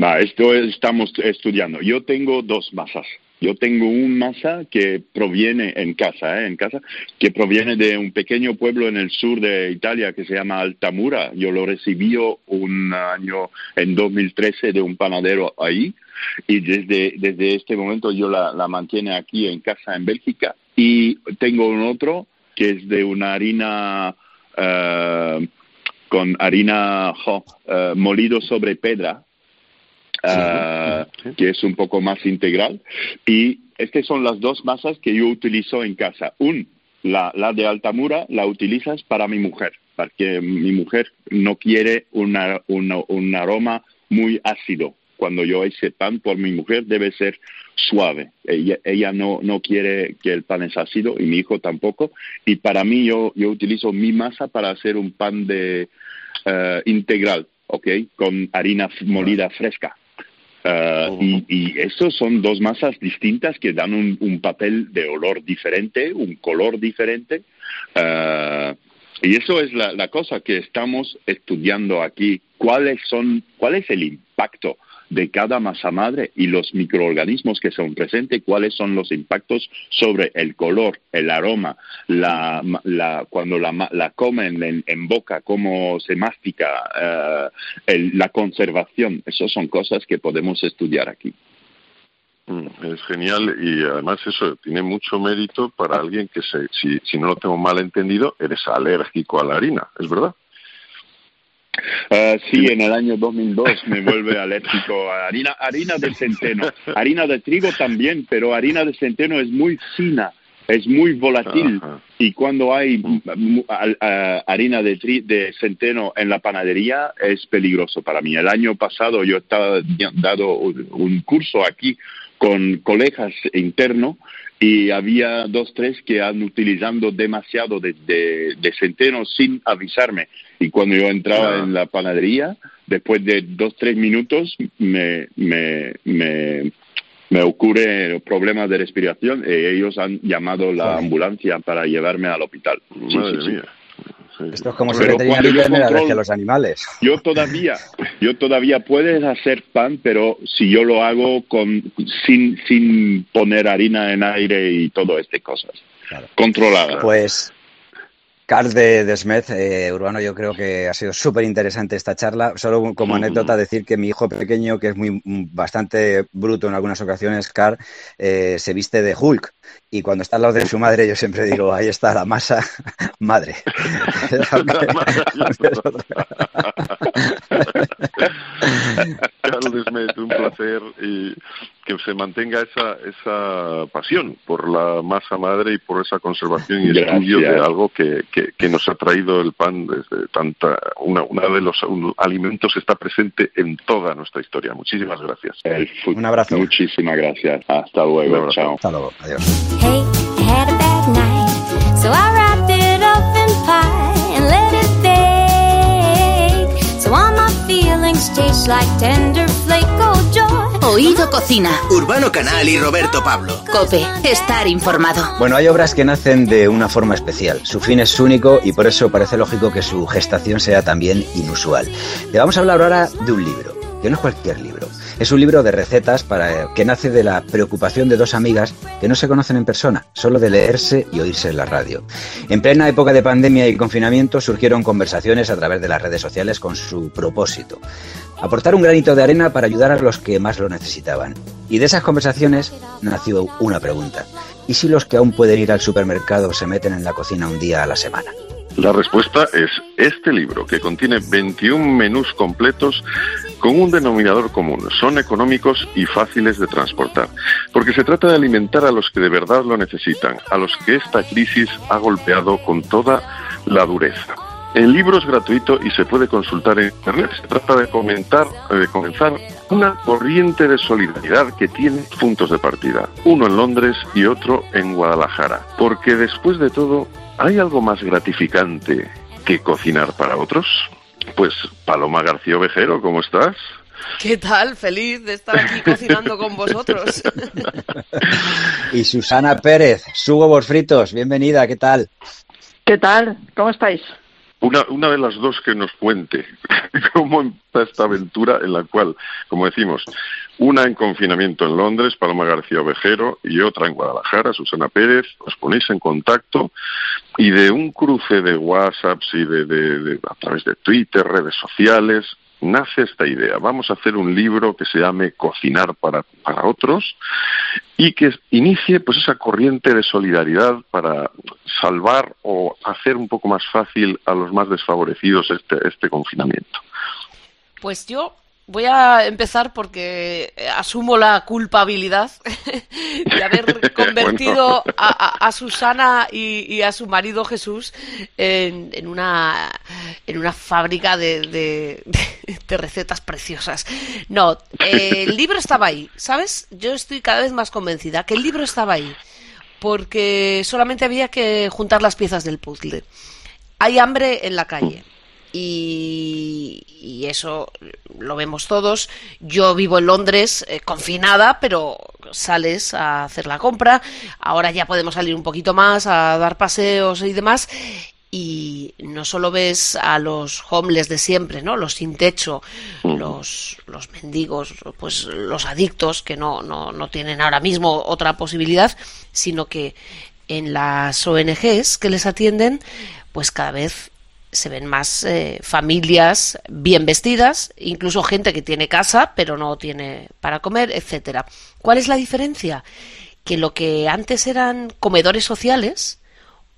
Speaker 14: Va, esto estamos estudiando. Yo tengo dos masas. Yo tengo un masa que proviene en casa, ¿eh? en casa, que proviene de un pequeño pueblo en el sur de Italia que se llama Altamura. Yo lo recibí un año en 2013 de un panadero ahí y desde, desde este momento yo la, mantiene aquí en casa en Bélgica. Y tengo un otro que es de una harina uh, con harina oh, uh, molido sobre pedra Uh, sí. que es un poco más integral. Y estas son las dos masas que yo utilizo en casa. Un, la, la de Altamura la utilizas para mi mujer, porque mi mujer no quiere una, una, un aroma muy ácido. Cuando yo hice pan por mi mujer debe ser suave. Ella, ella no, no quiere que el pan es ácido y mi hijo tampoco. Y para mí yo, yo utilizo mi masa para hacer un pan de eh, integral, ¿ok? Con harina molida fresca. Uh, y, y esos son dos masas distintas que dan un, un, papel de olor diferente, un color diferente. Uh, y eso es la, la, cosa que estamos estudiando aquí. ¿Cuáles son, ¿Cuál es el impacto de cada masa madre y los microorganismos que son presentes, cuáles son los impactos sobre el color, el aroma, la, cuando la, comen en, boca, cómo se mastica, uh, el, la conservación. Esas son cosas que podemos estudiar aquí.
Speaker 3: Es genial y además eso tiene mucho mérito para alguien que, se, si, si no lo tengo mal entendido, eres alérgico a la harina, ¿es verdad?
Speaker 14: Uh, sí, en el año 2002 me (laughs) vuelve alérgico a harina, harina de centeno. Harina de trigo también, pero harina de centeno es muy fina, es muy volátil. Ajá. Y cuando hay harina de, tri de centeno en la panadería es peligroso para mí. El año pasado yo estaba dado un curso aquí con colegas internos y había dos, tres que han utilizando demasiado de, de, de, centeno sin avisarme. Y cuando yo entraba en la panadería, después de dos, tres minutos, me, me, me, me ocurre problemas de respiración y ellos han llamado la ambulancia para llevarme al hospital.
Speaker 3: Madre sí, sí, mía.
Speaker 4: Esto es como si veterinario hacia los animales. (laughs)
Speaker 14: Yo todavía, yo todavía puedes hacer pan, pero si yo lo hago con sin sin poner harina en aire y todo este cosas, claro. controlada.
Speaker 4: Pues Carl de Desmet, eh, Urbano, yo creo que ha sido súper interesante esta charla. Solo como anécdota decir que mi hijo pequeño, que es muy bastante bruto en algunas ocasiones, Carl, eh, se viste de Hulk. Y cuando está al lado de su madre, yo siempre digo, ahí está la masa (laughs) madre. (laughs) (laughs)
Speaker 3: Carl Desmet, un placer y que se mantenga esa, esa pasión por la masa madre y por esa conservación y estudio de algo que, que, que, nos ha traído el pan desde tanta, una, una de los un, alimentos que está presente en toda nuestra historia. Muchísimas gracias.
Speaker 4: Un abrazo.
Speaker 14: Muchísimas gracias. Hasta luego. Chao.
Speaker 4: Hasta luego. Adiós.
Speaker 15: Hey, I had a bad night, so I wrapped it up in pie and let it bake. So all my feelings taste like tender flake of joy.
Speaker 1: Oído Cocina.
Speaker 2: Urbano Canal y Roberto Pablo.
Speaker 1: Cope, estar informado.
Speaker 4: Bueno, hay obras que nacen de una forma especial. Su fin es único y por eso parece lógico que su gestación sea también inusual. Le vamos a hablar ahora de un libro, que no es cualquier libro. Es un libro de recetas para, que nace de la preocupación de dos amigas que no se conocen en persona, solo de leerse y oírse en la radio. En plena época de pandemia y confinamiento surgieron conversaciones a través de las redes sociales con su propósito. Aportar un granito de arena para ayudar a los que más lo necesitaban. Y de esas conversaciones nació una pregunta. ¿Y si los que aún pueden ir al supermercado se meten en la cocina un día a la semana?
Speaker 3: La respuesta es este libro, que contiene 21 menús completos con un denominador común. Son económicos y fáciles de transportar, porque se trata de alimentar a los que de verdad lo necesitan, a los que esta crisis ha golpeado con toda la dureza. El libro es gratuito y se puede consultar en internet. Se trata de comentar, de comenzar una corriente de solidaridad que tiene puntos de partida, uno en Londres y otro en Guadalajara, porque después de todo, ¿hay algo más gratificante que cocinar para otros? Pues Paloma García Ovejero, ¿cómo estás?
Speaker 16: ¿Qué tal? Feliz de estar aquí cocinando con vosotros. (laughs)
Speaker 4: y Susana Pérez, Sugo Fritos, bienvenida, ¿qué tal?
Speaker 17: ¿Qué tal? ¿Cómo estáis?
Speaker 3: Una, una de las dos que nos cuente (laughs) cómo empieza esta aventura en la cual, como decimos, una en confinamiento en Londres, Paloma García Ovejero, y otra en Guadalajara, Susana Pérez, os ponéis en contacto y de un cruce de WhatsApps y de, de, de a través de Twitter, redes sociales, nace esta idea. Vamos a hacer un libro que se llame Cocinar para, para otros y que inicie pues esa corriente de solidaridad para salvar o hacer un poco más fácil a los más desfavorecidos este, este confinamiento.
Speaker 16: Pues yo voy a empezar porque asumo la culpabilidad (laughs) de haber (laughs) convertido a, Susana y, a su marido Jesús en, una, en una fábrica de, (laughs) recetas preciosas. No, el libro estaba ahí, ¿sabes? Yo estoy cada vez más convencida que el libro estaba ahí porque solamente había que juntar las piezas del puzzle. Hay hambre en la calle y, eso lo vemos todos. Yo vivo en Londres eh, confinada, pero sales a hacer la compra. Ahora ya podemos salir un poquito más a dar paseos y demás. Y no solo ves a los homeless de siempre, ¿no? Los sin techo, los, los mendigos, pues los adictos que no, no, no tienen ahora mismo otra posibilidad, sino que en las ONGs que les atienden, pues cada vez se ven más eh, familias bien vestidas, incluso gente que tiene casa pero no tiene para comer, etcétera. ¿Cuál es la diferencia? Que lo que antes eran comedores sociales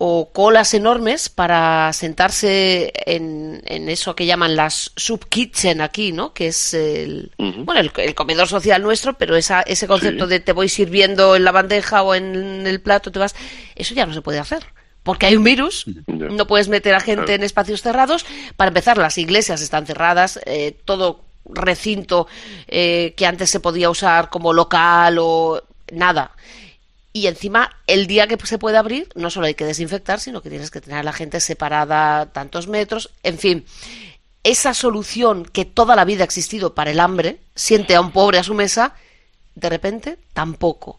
Speaker 16: o colas enormes para sentarse en, en eso que llaman las subkitchen aquí, ¿no? Que es el, bueno, el, comedor social nuestro, pero esa, ese concepto de te voy sirviendo en la bandeja o en el plato, te vas, eso ya no se puede hacer porque hay un virus, no puedes meter a gente en espacios cerrados. Para empezar, las iglesias están cerradas, eh, todo recinto eh, que antes se podía usar como local o nada. Y encima, el día que se puede abrir, no solo hay que desinfectar, sino que tienes que tener a la gente separada tantos metros. En fin, esa solución que toda la vida ha existido para el hambre, siente a un pobre a su mesa, de repente tampoco.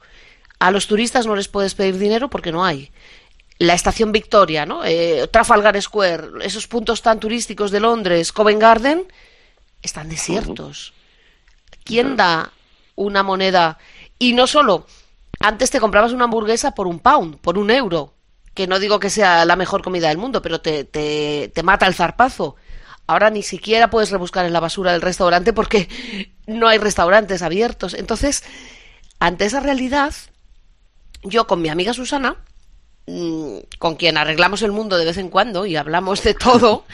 Speaker 16: A los turistas no les puedes pedir dinero porque no hay la estación Victoria, ¿no? Eh, Trafalgar Square, esos puntos tan turísticos de Londres, Covent Garden, están desiertos. ¿Quién da una moneda? Y no solo, antes te comprabas una hamburguesa por un pound, por un euro, que no digo que sea la mejor comida del mundo, pero te, te, te mata el zarpazo. Ahora ni siquiera puedes rebuscar en la basura del restaurante porque (laughs) no hay restaurantes abiertos. Entonces, ante esa realidad, yo con mi amiga Susana, con quien arreglamos el mundo de vez en cuando y hablamos de todo,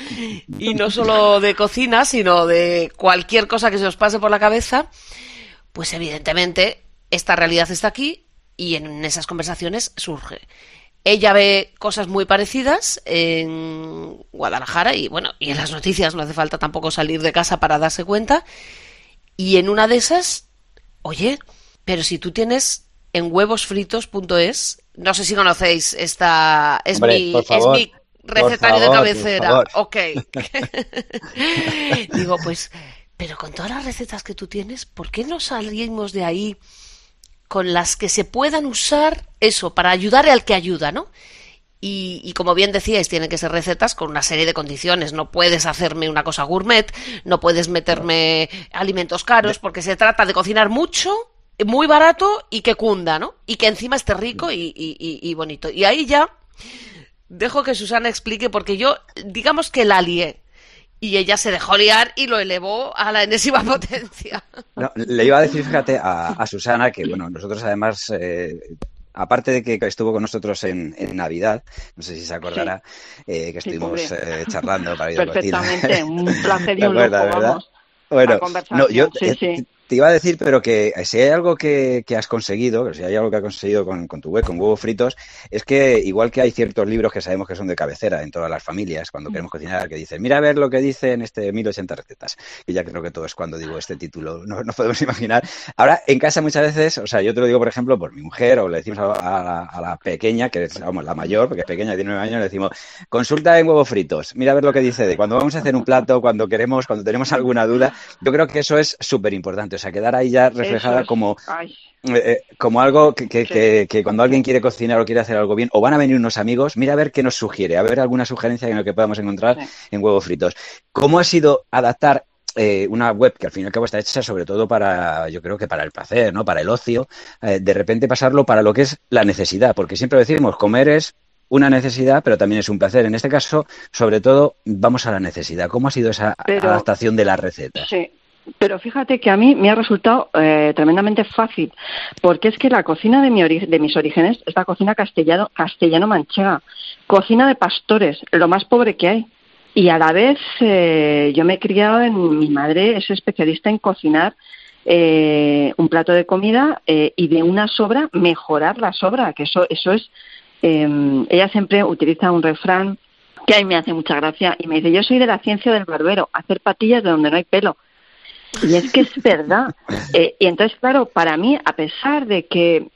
Speaker 16: y no solo de cocina, sino de cualquier cosa que se os pase por la cabeza, pues evidentemente esta realidad está aquí y en esas conversaciones surge. Ella ve cosas muy parecidas en Guadalajara y bueno, y en las noticias no hace falta tampoco salir de casa para darse cuenta. Y en una de esas, oye, pero si tú tienes en huevosfritos.es no sé si conocéis esta. Es, mi, es mi recetario de cabecera. Ok. (laughs) Digo, pues, pero con todas las recetas que tú tienes, ¿por qué no salimos de ahí con las que se puedan usar eso, para ayudar al que ayuda, ¿no? Y, y, como bien decíais, tienen que ser recetas con una serie de condiciones. No puedes hacerme una cosa gourmet, no puedes meterme alimentos caros, porque se trata de cocinar mucho muy barato y que cunda, ¿no? Y que encima esté rico y, y, bonito. Y ahí ya dejo que Susana explique porque yo, digamos que la lié. Y ella se dejó liar y lo elevó a la enésima (laughs) potencia.
Speaker 4: le iba a decir, fíjate, a, Susana que, bueno, nosotros además, eh, aparte de que estuvo con nosotros en, Navidad, no sé si se acordará, eh, que estuvimos eh, charlando para ir
Speaker 17: a Perfectamente, un placer y (laughs) un lujo, vamos.
Speaker 4: Bueno, no, yo te iba a decir, pero que si hay algo que, has conseguido, que si hay algo que has conseguido con, tu web, con huevos fritos, es que igual que hay ciertos libros que sabemos que son de cabecera en todas las familias, cuando mm. queremos cocinar, que dicen, mira a ver lo que dice en este 1080 recetas. Y ya creo que todo es cuando digo este título, no, no podemos (laughs) imaginar. Ahora, en casa muchas veces, o sea, yo te lo digo, por ejemplo, por mi mujer, o le decimos a, la, pequeña, que es, vamos, la mayor, porque es pequeña, tiene nueve años, le decimos, consulta en huevos fritos, mira a ver lo que dice de cuando vamos a hacer un plato, cuando queremos, cuando tenemos alguna duda. Yo creo que eso es súper importante o sea, quedar ahí ya reflejada como, eh, eh, como algo que, que, que, cuando alguien quiere cocinar o quiere hacer algo bien, o van a venir unos amigos, mira a ver qué nos sugiere, a ver alguna sugerencia en lo que podamos encontrar en huevos fritos. ¿Cómo ha sido adaptar eh, una web que al fin y al cabo está hecha sobre todo para, yo creo que para el placer, ¿no? Para el ocio, de repente pasarlo para lo que es la necesidad, porque siempre decimos comer es una necesidad, pero también es un placer. En este caso, sobre todo, vamos a la necesidad. ¿Cómo ha sido esa adaptación de la receta?
Speaker 17: Sí, pero fíjate que a mí me ha resultado eh, tremendamente fácil, porque es que la cocina de, mi de mis orígenes es la cocina castellano, castellano-manchega, cocina de pastores, lo más pobre que hay. y a la vez eh, yo me he criado en mi madre es especialista en cocinar eh, un plato de comida eh, y de una sobra mejorar la sobra que eso eso es em, ella siempre utiliza un refrán que a mí me hace mucha gracia y me dice yo soy de la ciencia del barbero hacer patillas de donde no hay pelo y es que es verdad. Y entonces claro para mí a pesar de que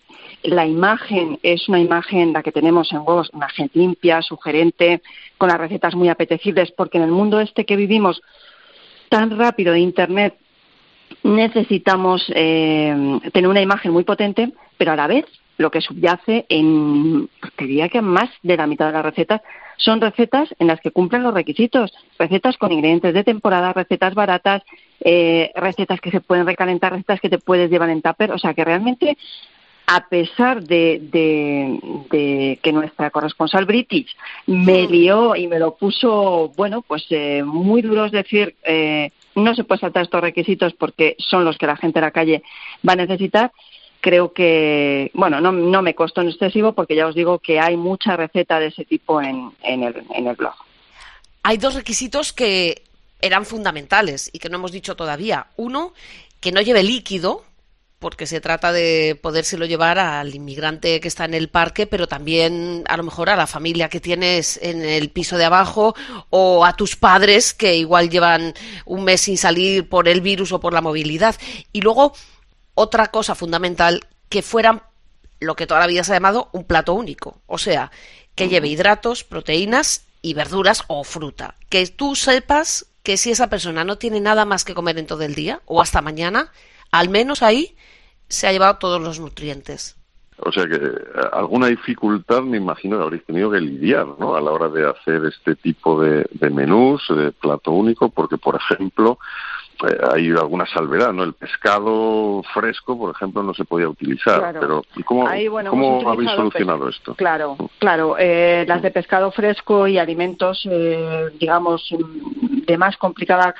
Speaker 17: la imagen es una imagen, la que tenemos en huevos, una imagen limpia, sugerente, con las recetas muy apetecibles, porque en el mundo este que vivimos tan rápido de Internet necesitamos eh, tener una imagen muy potente, pero a la vez lo que subyace en, diría que más de la mitad de las recetas son recetas en las que cumplen los requisitos, recetas con ingredientes de temporada, recetas baratas, eh, recetas que se pueden recalentar, recetas que te puedes llevar en tupper, o sea que realmente a pesar de, de, que nuestra corresponsal British me lió y me lo puso, bueno, pues eh, muy duro, es decir, eh, no se puede saltar estos requisitos porque son los que la gente de la calle va a necesitar. Creo que, bueno, no, no me costó en excesivo porque ya os digo que hay mucha receta de ese tipo en, en, el, en el blog.
Speaker 16: Hay dos requisitos que eran fundamentales y que no hemos dicho todavía. Uno, que no lleve líquido, porque se trata de podérselo llevar al inmigrante que está en el parque, pero también a lo mejor a la familia que tienes en el piso de abajo o a tus padres que igual llevan un mes sin salir por el virus o por la movilidad. Y luego, otra cosa fundamental, que fueran lo que toda la vida se ha llamado un plato único, o sea, que lleve hidratos, proteínas y verduras o fruta. Que tú sepas que si esa persona no tiene nada más que comer en todo el día o hasta mañana, al menos ahí se ha llevado todos los nutrientes.
Speaker 3: O sea que eh, alguna dificultad me imagino que habréis tenido que lidiar ¿no? a la hora de hacer este tipo de, menús, de plato único, porque, por ejemplo, hay alguna salvedad, ¿no? El pescado fresco, por ejemplo, no se podía utilizar. Pero cómo, cómo habéis solucionado esto?
Speaker 17: Claro, claro. Eh, las de pescado fresco y alimentos, digamos, de más complicada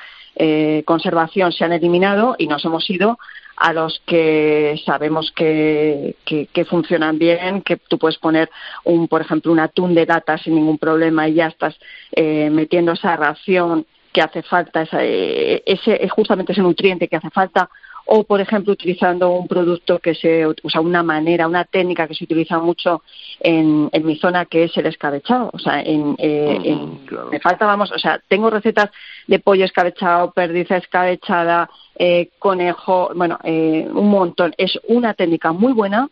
Speaker 17: conservación se han eliminado y nos hemos ido a los que sabemos que, que, funcionan bien, que tú puedes poner, un, por ejemplo, un atún de lata sin ningún problema y ya estás eh, metiendo esa ración que hace falta, esa, eh, ese, justamente ese nutriente que hace falta, o por ejemplo utilizando un producto que se usa una manera, una técnica que se utiliza mucho en, en mi zona que es el escabechado. O sea, en, eh, me falta, vamos, o sea, tengo recetas de pollo escabechado, perdiz escabechada, eh, conejo, bueno, eh, un montón. Es una técnica muy buena.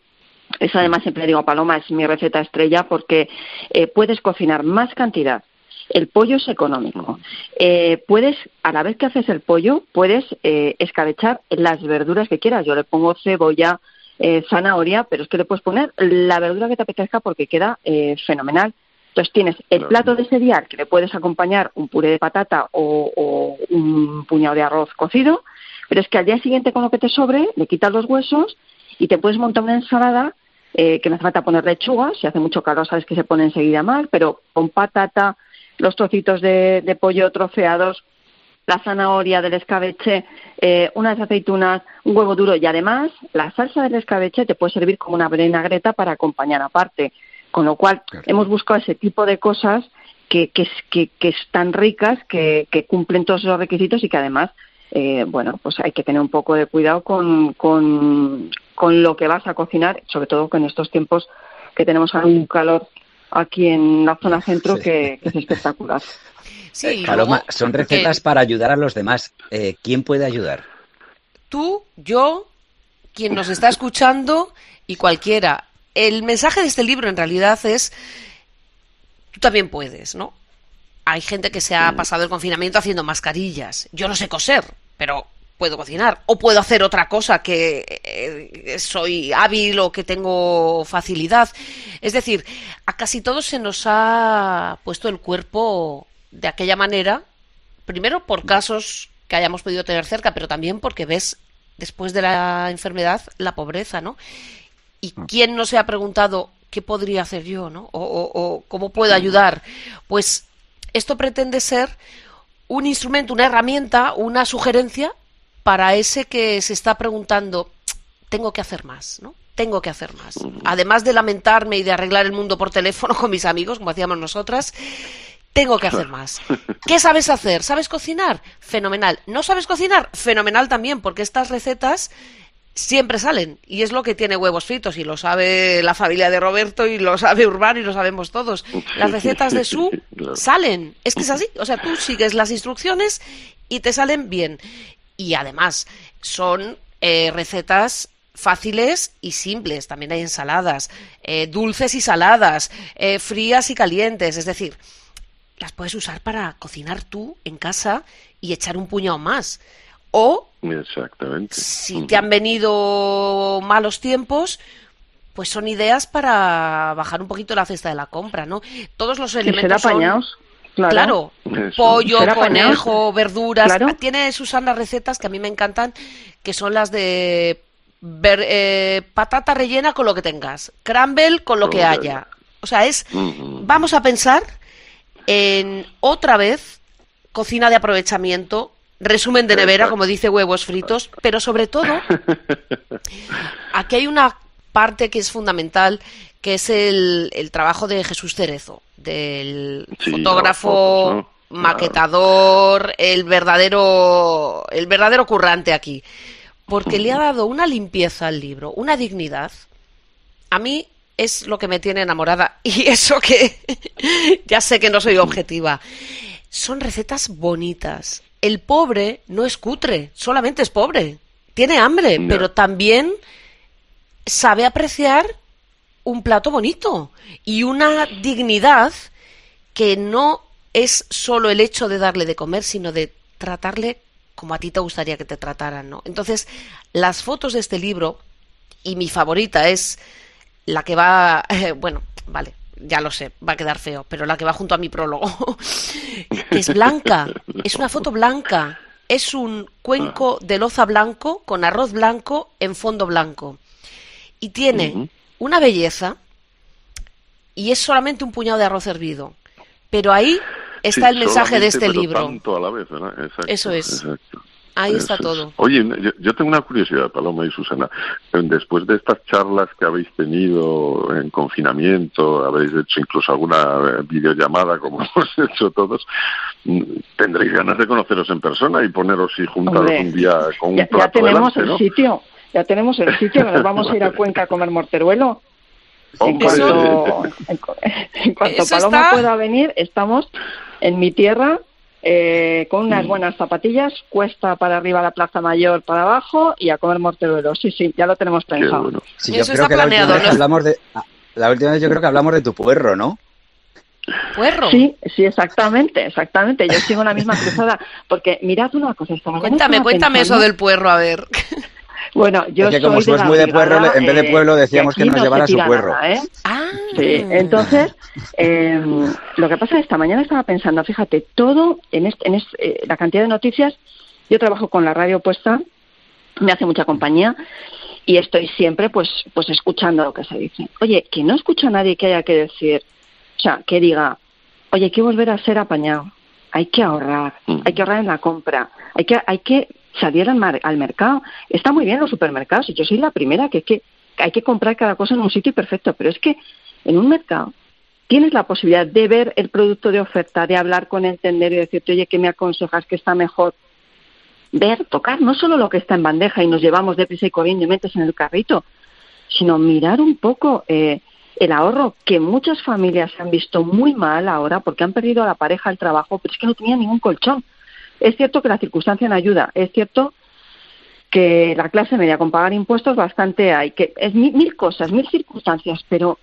Speaker 17: Eso además siempre digo, Paloma, es mi receta estrella porque eh, puedes cocinar más cantidad. El pollo es económico. Eh, puedes, a la vez que haces el pollo, puedes eh, escabechar las verduras que quieras. Yo le pongo cebolla, eh, zanahoria, pero es que le puedes poner la verdura que te apetezca porque queda eh, fenomenal. Entonces tienes el plato de cereal que le puedes acompañar un puré de patata o, o, un puñado de arroz cocido pero es que al día siguiente con lo que te sobre, le quitas los huesos y te puedes montar una ensalada eh, que no hace falta poner lechuga, si hace mucho calor sabes que se pone enseguida mal, pero con patata, los trocitos de, pollo troceados, la zanahoria del escabeche, eh, unas aceitunas, un huevo duro y además la salsa del escabeche te puede servir como una vinagreta para acompañar aparte. Con lo cual hemos buscado ese tipo de cosas que, que, que, que están ricas, que, que cumplen todos esos requisitos y que además eh, bueno, pues hay que tener un poco de cuidado con, con, lo que vas a cocinar, sobre todo con estos tiempos que tenemos un calor aquí en la zona centro que, es espectacular.
Speaker 13: Sí, Paloma, son recetas para ayudar a los demás. Eh, ¿Quién puede ayudar?
Speaker 16: Tú, yo, quien nos está escuchando y cualquiera. El mensaje de este libro en realidad es, tú también puedes, ¿no? Hay gente que se ha pasado el confinamiento haciendo mascarillas. Yo no sé coser, pero puedo cocinar o puedo hacer otra cosa que eh, soy hábil o que tengo facilidad. Es decir, a casi todos se nos ha puesto el cuerpo de aquella manera, primero por casos que hayamos podido tener cerca, pero también porque ves después de la enfermedad la pobreza, ¿no? ¿Y mm. quién no se ha preguntado qué podría hacer yo, ¿no? o cómo puedo ayudar? Pues esto pretende ser un instrumento, una herramienta, una sugerencia para ese que se está preguntando, tengo que hacer más, ¿no? Tengo que hacer más. Además de lamentarme y de arreglar el mundo por teléfono (laughs) con mis amigos, como hacíamos nosotras, tengo que hacer más. (laughs) ¿Qué sabes hacer? ¿Sabes cocinar? Fenomenal. ¿No sabes cocinar? Fenomenal también, porque estas recetas siempre salen. Y es lo que tiene huevos fritos, y lo sabe la familia de Roberto, y lo sabe Urbano, y lo sabemos todos. Las recetas de su (laughs) salen. Es que es así. O sea, tú sigues las instrucciones y te salen bien. Y además, son eh, recetas fáciles y simples. También hay ensaladas, eh, dulces y saladas, eh, frías y calientes. Es decir, las puedes usar para cocinar tú en casa y echar un puñado más. O
Speaker 3: Exactamente.
Speaker 16: si te han venido malos tiempos, pues son ideas para bajar un poquito la cesta de la compra, ¿no? Todos los elementos
Speaker 17: ser apañados. Claro.
Speaker 16: pollo, conejo, verduras.
Speaker 17: Claro.
Speaker 16: Tiene Susana recetas que a mí me encantan, que son las de ver- eh, patata rellena con lo que tengas, crumble con lo que
Speaker 3: Con lo que
Speaker 16: haya. O sea, es vamos a pensar en otra vez cocina de aprovechamiento, resumen de nevera, como dice huevos fritos, pero sobre todo (laughs) aquí hay una parte que es fundamental, que es el, el trabajo de Jesús Cerezo, del
Speaker 3: Sí,
Speaker 16: fotógrafo,
Speaker 3: fotos, ¿no?
Speaker 16: maquetador, el verdadero, el verdadero currante aquí, porque le ha dado una limpieza al libro, una dignidad. A mí es lo que me tiene enamorada (laughs) y eso que (laughs) ya sé que no soy objetiva. Son recetas bonitas. El pobre no es cutre, solamente es pobre. Tiene hambre, pero también sabe apreciar un plato bonito y una dignidad que no es solo el hecho de darle de comer, sino de tratarle como a ti te gustaría que te trataran, ¿no? Entonces, las fotos de este libro, y mi favorita es la que va, (laughs) bueno, vale, ya lo sé, va a quedar feo, pero la que va junto a mi prólogo, (laughs) es blanca, es una foto blanca, es un cuenco de loza blanco con arroz blanco en fondo blanco. Y tiene una belleza y es solamente un puñado de arroz hervido. Pero ahí está
Speaker 3: Sí,
Speaker 16: el mensaje de este
Speaker 3: pero
Speaker 16: libro.
Speaker 3: tanto a la vez, ¿verdad? Exacto,
Speaker 16: Eso es.
Speaker 3: exacto.
Speaker 16: Ahí está
Speaker 3: es.
Speaker 16: todo.
Speaker 3: Oye, yo, yo tengo una curiosidad, Paloma y Susana. Después de estas charlas que habéis tenido en confinamiento, habréis hecho incluso alguna eh, videollamada, como (laughs) hemos hecho todos, tendréis ganas de conoceros en persona y poneros y juntaros
Speaker 17: Hombre,
Speaker 3: un día con un
Speaker 17: Ya, ya tenemos
Speaker 3: delante,
Speaker 17: el
Speaker 3: ¿no?
Speaker 17: sitio, ya tenemos el sitio, nos vamos a ir a Cuenca a comer morteruelo. En cuanto, en cu- en cuanto
Speaker 16: Eso
Speaker 17: Paloma
Speaker 16: está-
Speaker 17: pueda venir, estamos en mi tierra eh, con
Speaker 3: Mm.
Speaker 17: unas buenas zapatillas, cuesta para arriba la Plaza Mayor, para abajo y a comer morteruelo. Sí, sí, ya lo tenemos pensado.
Speaker 13: Sí, yo creo que la última vez hablamos de ah, la última vez yo creo que hablamos de tu puerro, ¿no?
Speaker 16: Puerro.
Speaker 17: Sí, sí, exactamente, exactamente. Yo sigo la misma cruzada. Porque mirad una cosa, esta
Speaker 16: Cuéntame, cuéntame eso del puerro, a ver. (laughs)
Speaker 17: Bueno, yo
Speaker 13: Es que como
Speaker 17: soy
Speaker 13: muy de puerro, en vez de pueblo decíamos
Speaker 17: de
Speaker 13: que nos
Speaker 17: no
Speaker 13: llevara su puerro.
Speaker 17: nada, ¿eh?
Speaker 16: Ah.
Speaker 17: Sí, entonces, eh, lo que pasa es que esta mañana estaba pensando, fíjate, todo en, este, en este, eh, la cantidad de noticias, yo trabajo con la radio puesta, me hace mucha compañía y estoy siempre pues pues escuchando lo que se dice. Oye, que no escucho a nadie que haya que decir, o sea, que diga, oye, hay que volver a ser apañado, hay que ahorrar, hay que ahorrar en la compra, hay que hay que salir al, mar- al mercado. Está muy bien los supermercados, yo soy la primera que, que hay que comprar cada cosa en un sitio perfecto, pero es que en un mercado tienes la posibilidad de ver el producto de oferta, de hablar con el tendero y decirte, oye, ¿qué me aconsejas que está mejor? Ver, tocar, no solo lo que está en bandeja y nos llevamos deprisa y corriendo y metes en el carrito, sino mirar un poco eh, el ahorro, que muchas familias han visto muy mal ahora porque han perdido a la pareja el trabajo, pero es que no tenían ningún colchón. Es cierto que la circunstancia no ayuda, es cierto que la clase media con pagar impuestos bastante hay, que es mil, mil cosas, mil circunstancias, pero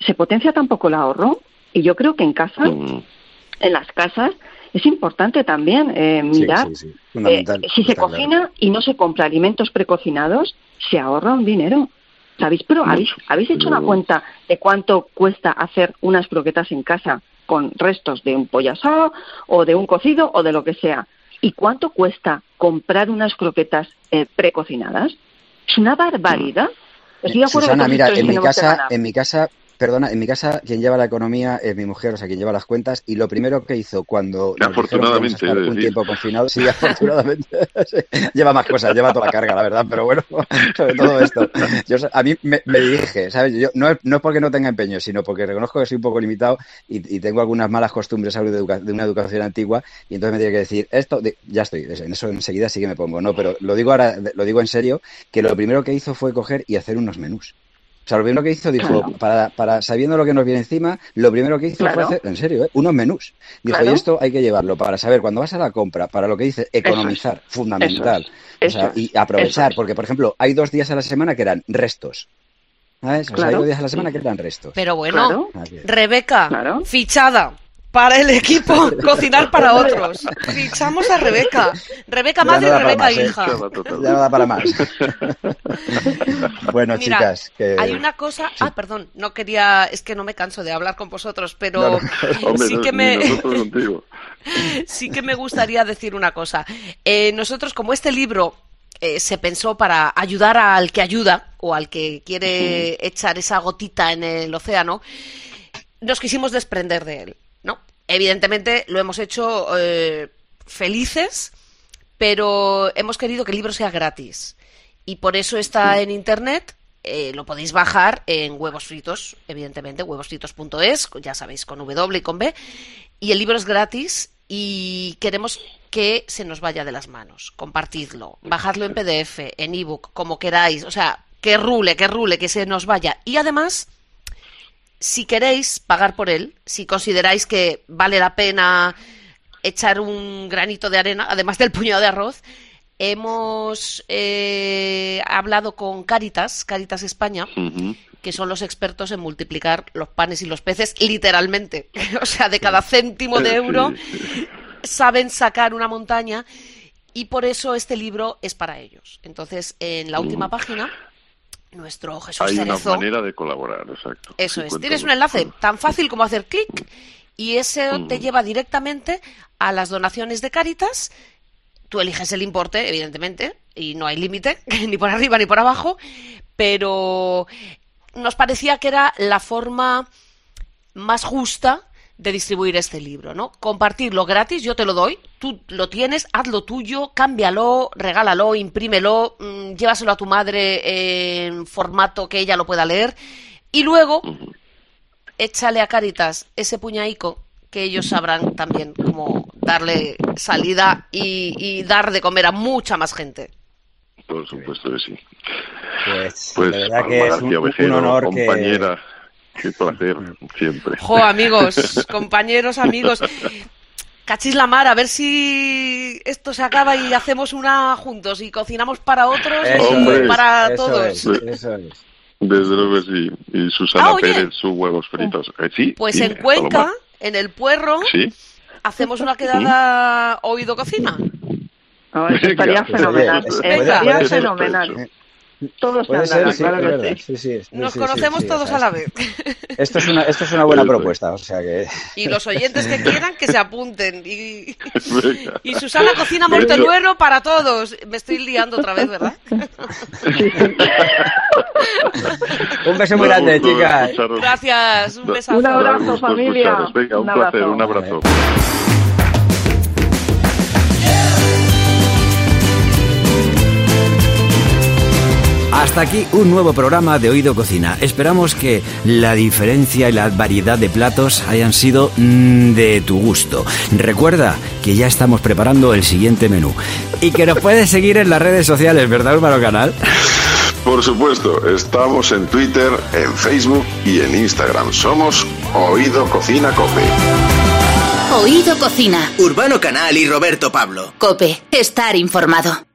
Speaker 17: se potencia tampoco el ahorro y yo creo que en casa,
Speaker 3: Mm.
Speaker 17: en las casas, es importante también eh,
Speaker 13: Sí,
Speaker 17: mirar
Speaker 13: sí, sí, fundamental,
Speaker 17: eh, si se
Speaker 13: claro.
Speaker 17: cocina y no se compra alimentos precocinados, se ahorra un dinero. ¿Sabéis? Pero habéis, habéis hecho una cuenta de cuánto cuesta hacer unas croquetas en casa con restos de un pollo asado o de un cocido o de lo que sea. ¿Y cuánto cuesta comprar unas croquetas eh, precocinadas? Es una barbaridad. Estoy de acuerdo
Speaker 13: Susana,
Speaker 17: que
Speaker 13: mira, en mi casa, en mi casa
Speaker 4: perdona, en mi casa quien lleva la economía es mi mujer, o sea, quien lleva las cuentas, y lo primero que hizo cuando nos
Speaker 3: afortunadamente,
Speaker 4: que un tiempo confinado, sí, afortunadamente, (laughs) lleva más cosas, lleva toda la carga, la verdad, pero bueno, (laughs) sobre todo esto. Yo, a mí me, me dije, ¿sabes? Yo, no, es, no es porque no tenga empeño, sino porque reconozco que soy un poco limitado y, y tengo algunas malas costumbres de, educa de, una educación antigua, y entonces me tiene que decir, esto, de, ya estoy, en eso enseguida sí que me pongo, ¿no? Pero lo digo ahora, lo digo en serio, que lo primero que hizo fue coger y hacer unos menús. O sea, lo primero que hizo, dijo, claro. para, para, sabiendo lo que nos viene encima, lo primero que hizo claro. fue hacer, en serio, ¿eh? unos menús. Dijo, claro. y esto hay que llevarlo para saber, cuando vas a la compra, para lo que dice, economizar, es. fundamental. Eso es. O sea, y aprovechar, porque, por ejemplo, hay dos días a la semana que eran restos. ¿Sabes? O sea, hay dos días a la semana que eran restos.
Speaker 16: Pero bueno, Rebeca, fichada para el equipo (laughs) cocinar para otros. Fichamos a Rebeca. Rebeca madre y Rebeca
Speaker 4: más,
Speaker 16: hija.
Speaker 4: ¿eh? Ya no da para más. (laughs) bueno,
Speaker 16: Mira,
Speaker 4: chicas, que...
Speaker 16: hay una cosa. Sí. Ah, perdón, no quería. Es que no me canso de hablar con vosotros, pero
Speaker 3: no, no, (laughs) hombre,
Speaker 16: sí que me. sí que me gustaría decir una cosa. Eh, nosotros, como este libro eh, se pensó para ayudar al que ayuda o al que quiere echar esa gotita en el océano, nos quisimos desprender de él. Evidentemente lo hemos hecho eh, felices, pero hemos querido que el libro sea gratis. Y por eso está en internet. Eh, lo podéis bajar en huevos fritos, evidentemente, huevosfritos.es, ya sabéis, con W y con B. Y el libro es gratis y queremos que se nos vaya de las manos. Compartidlo, bajadlo en PDF, en ebook, como queráis. O sea, que rule, que rule, que se nos vaya. Y además si queréis pagar por él, si consideráis que vale la pena echar un granito de arena, además del puñado de arroz, hemos eh, hablado con Caritas, Caritas España, uh -huh. que son los expertos en multiplicar los panes y los peces, literalmente. (laughs) o sea, de cada céntimo de euro saben sacar una montaña y por eso este libro es para ellos. Entonces, en la última uh -huh. página nuestro Jesús
Speaker 3: Hay
Speaker 16: Cerezo.
Speaker 3: una manera de colaborar, exacto.
Speaker 16: Eso es. Tienes un enlace tan fácil como hacer clic y ese mm. te lleva directamente a las donaciones de Cáritas. Tú eliges el importe, evidentemente, y no hay límite, (laughs) ni por arriba ni por abajo, pero nos parecía que era la forma más justa de distribuir este libro, ¿no? Compartirlo gratis, yo te lo doy, tú lo tienes, hazlo tuyo, cámbialo, regálalo, imprímelo, mmm, llévaselo a tu madre en formato que ella lo pueda leer y luego échale a Caritas ese puñaico que ellos sabrán también cómo darle salida y, y dar de comer a mucha más gente.
Speaker 3: Por supuesto que sí.
Speaker 4: Pues,
Speaker 3: pues
Speaker 4: de verdad que es un honor
Speaker 3: compañera.
Speaker 4: que (laughs)
Speaker 3: Qué placer, siempre.
Speaker 16: Jo, amigos, compañeros, amigos. Cachis la mar, a ver si esto se acaba y hacemos una juntos y cocinamos para otros
Speaker 3: eso
Speaker 16: y para
Speaker 4: eso
Speaker 16: todos.
Speaker 4: Es, eso es.
Speaker 3: Desde luego que sí. Y Susana
Speaker 16: Ah.
Speaker 3: Pérez, sus huevos fritos. Eh, sí.
Speaker 16: Pues
Speaker 3: dime,
Speaker 16: en Cuenca, en el Puerro,
Speaker 3: Sí.
Speaker 16: hacemos una quedada oído cocina.
Speaker 17: Eso estaría fenomenal. Estaría fenomenal. Todos
Speaker 4: Puede ser, verdad.
Speaker 17: sí.
Speaker 4: Sí,
Speaker 16: Nos
Speaker 4: sí,
Speaker 16: conocemos
Speaker 4: sí, sí,
Speaker 16: todos a la vez.
Speaker 4: Esto es una, esto es una buena propuesta, o sea que...
Speaker 16: Y los oyentes que quieran que se apunten. Y, y Susana cocina Montenuero para todos. Me estoy liando otra vez, ¿verdad?
Speaker 4: Un beso muy grande,
Speaker 3: gusto
Speaker 4: chicas.
Speaker 16: Gracias, un besazo.
Speaker 17: Un abrazo, familia.
Speaker 3: Venga, un,
Speaker 17: Un
Speaker 3: placer,
Speaker 17: abrazo.
Speaker 3: un abrazo.
Speaker 18: Hasta aquí un nuevo programa de Oído Cocina. Esperamos que la diferencia y la variedad de platos hayan sido mm, de tu gusto. Recuerda que ya estamos preparando el siguiente menú y que nos puedes seguir en las redes sociales, ¿verdad, Álvaro Canal?
Speaker 3: Por supuesto, estamos en Twitter, en Facebook y en Instagram. Somos Oído Cocina Cope.
Speaker 1: Oído Cocina.
Speaker 2: Urbano Canal y Roberto Pablo.
Speaker 1: Cope. Estar informado.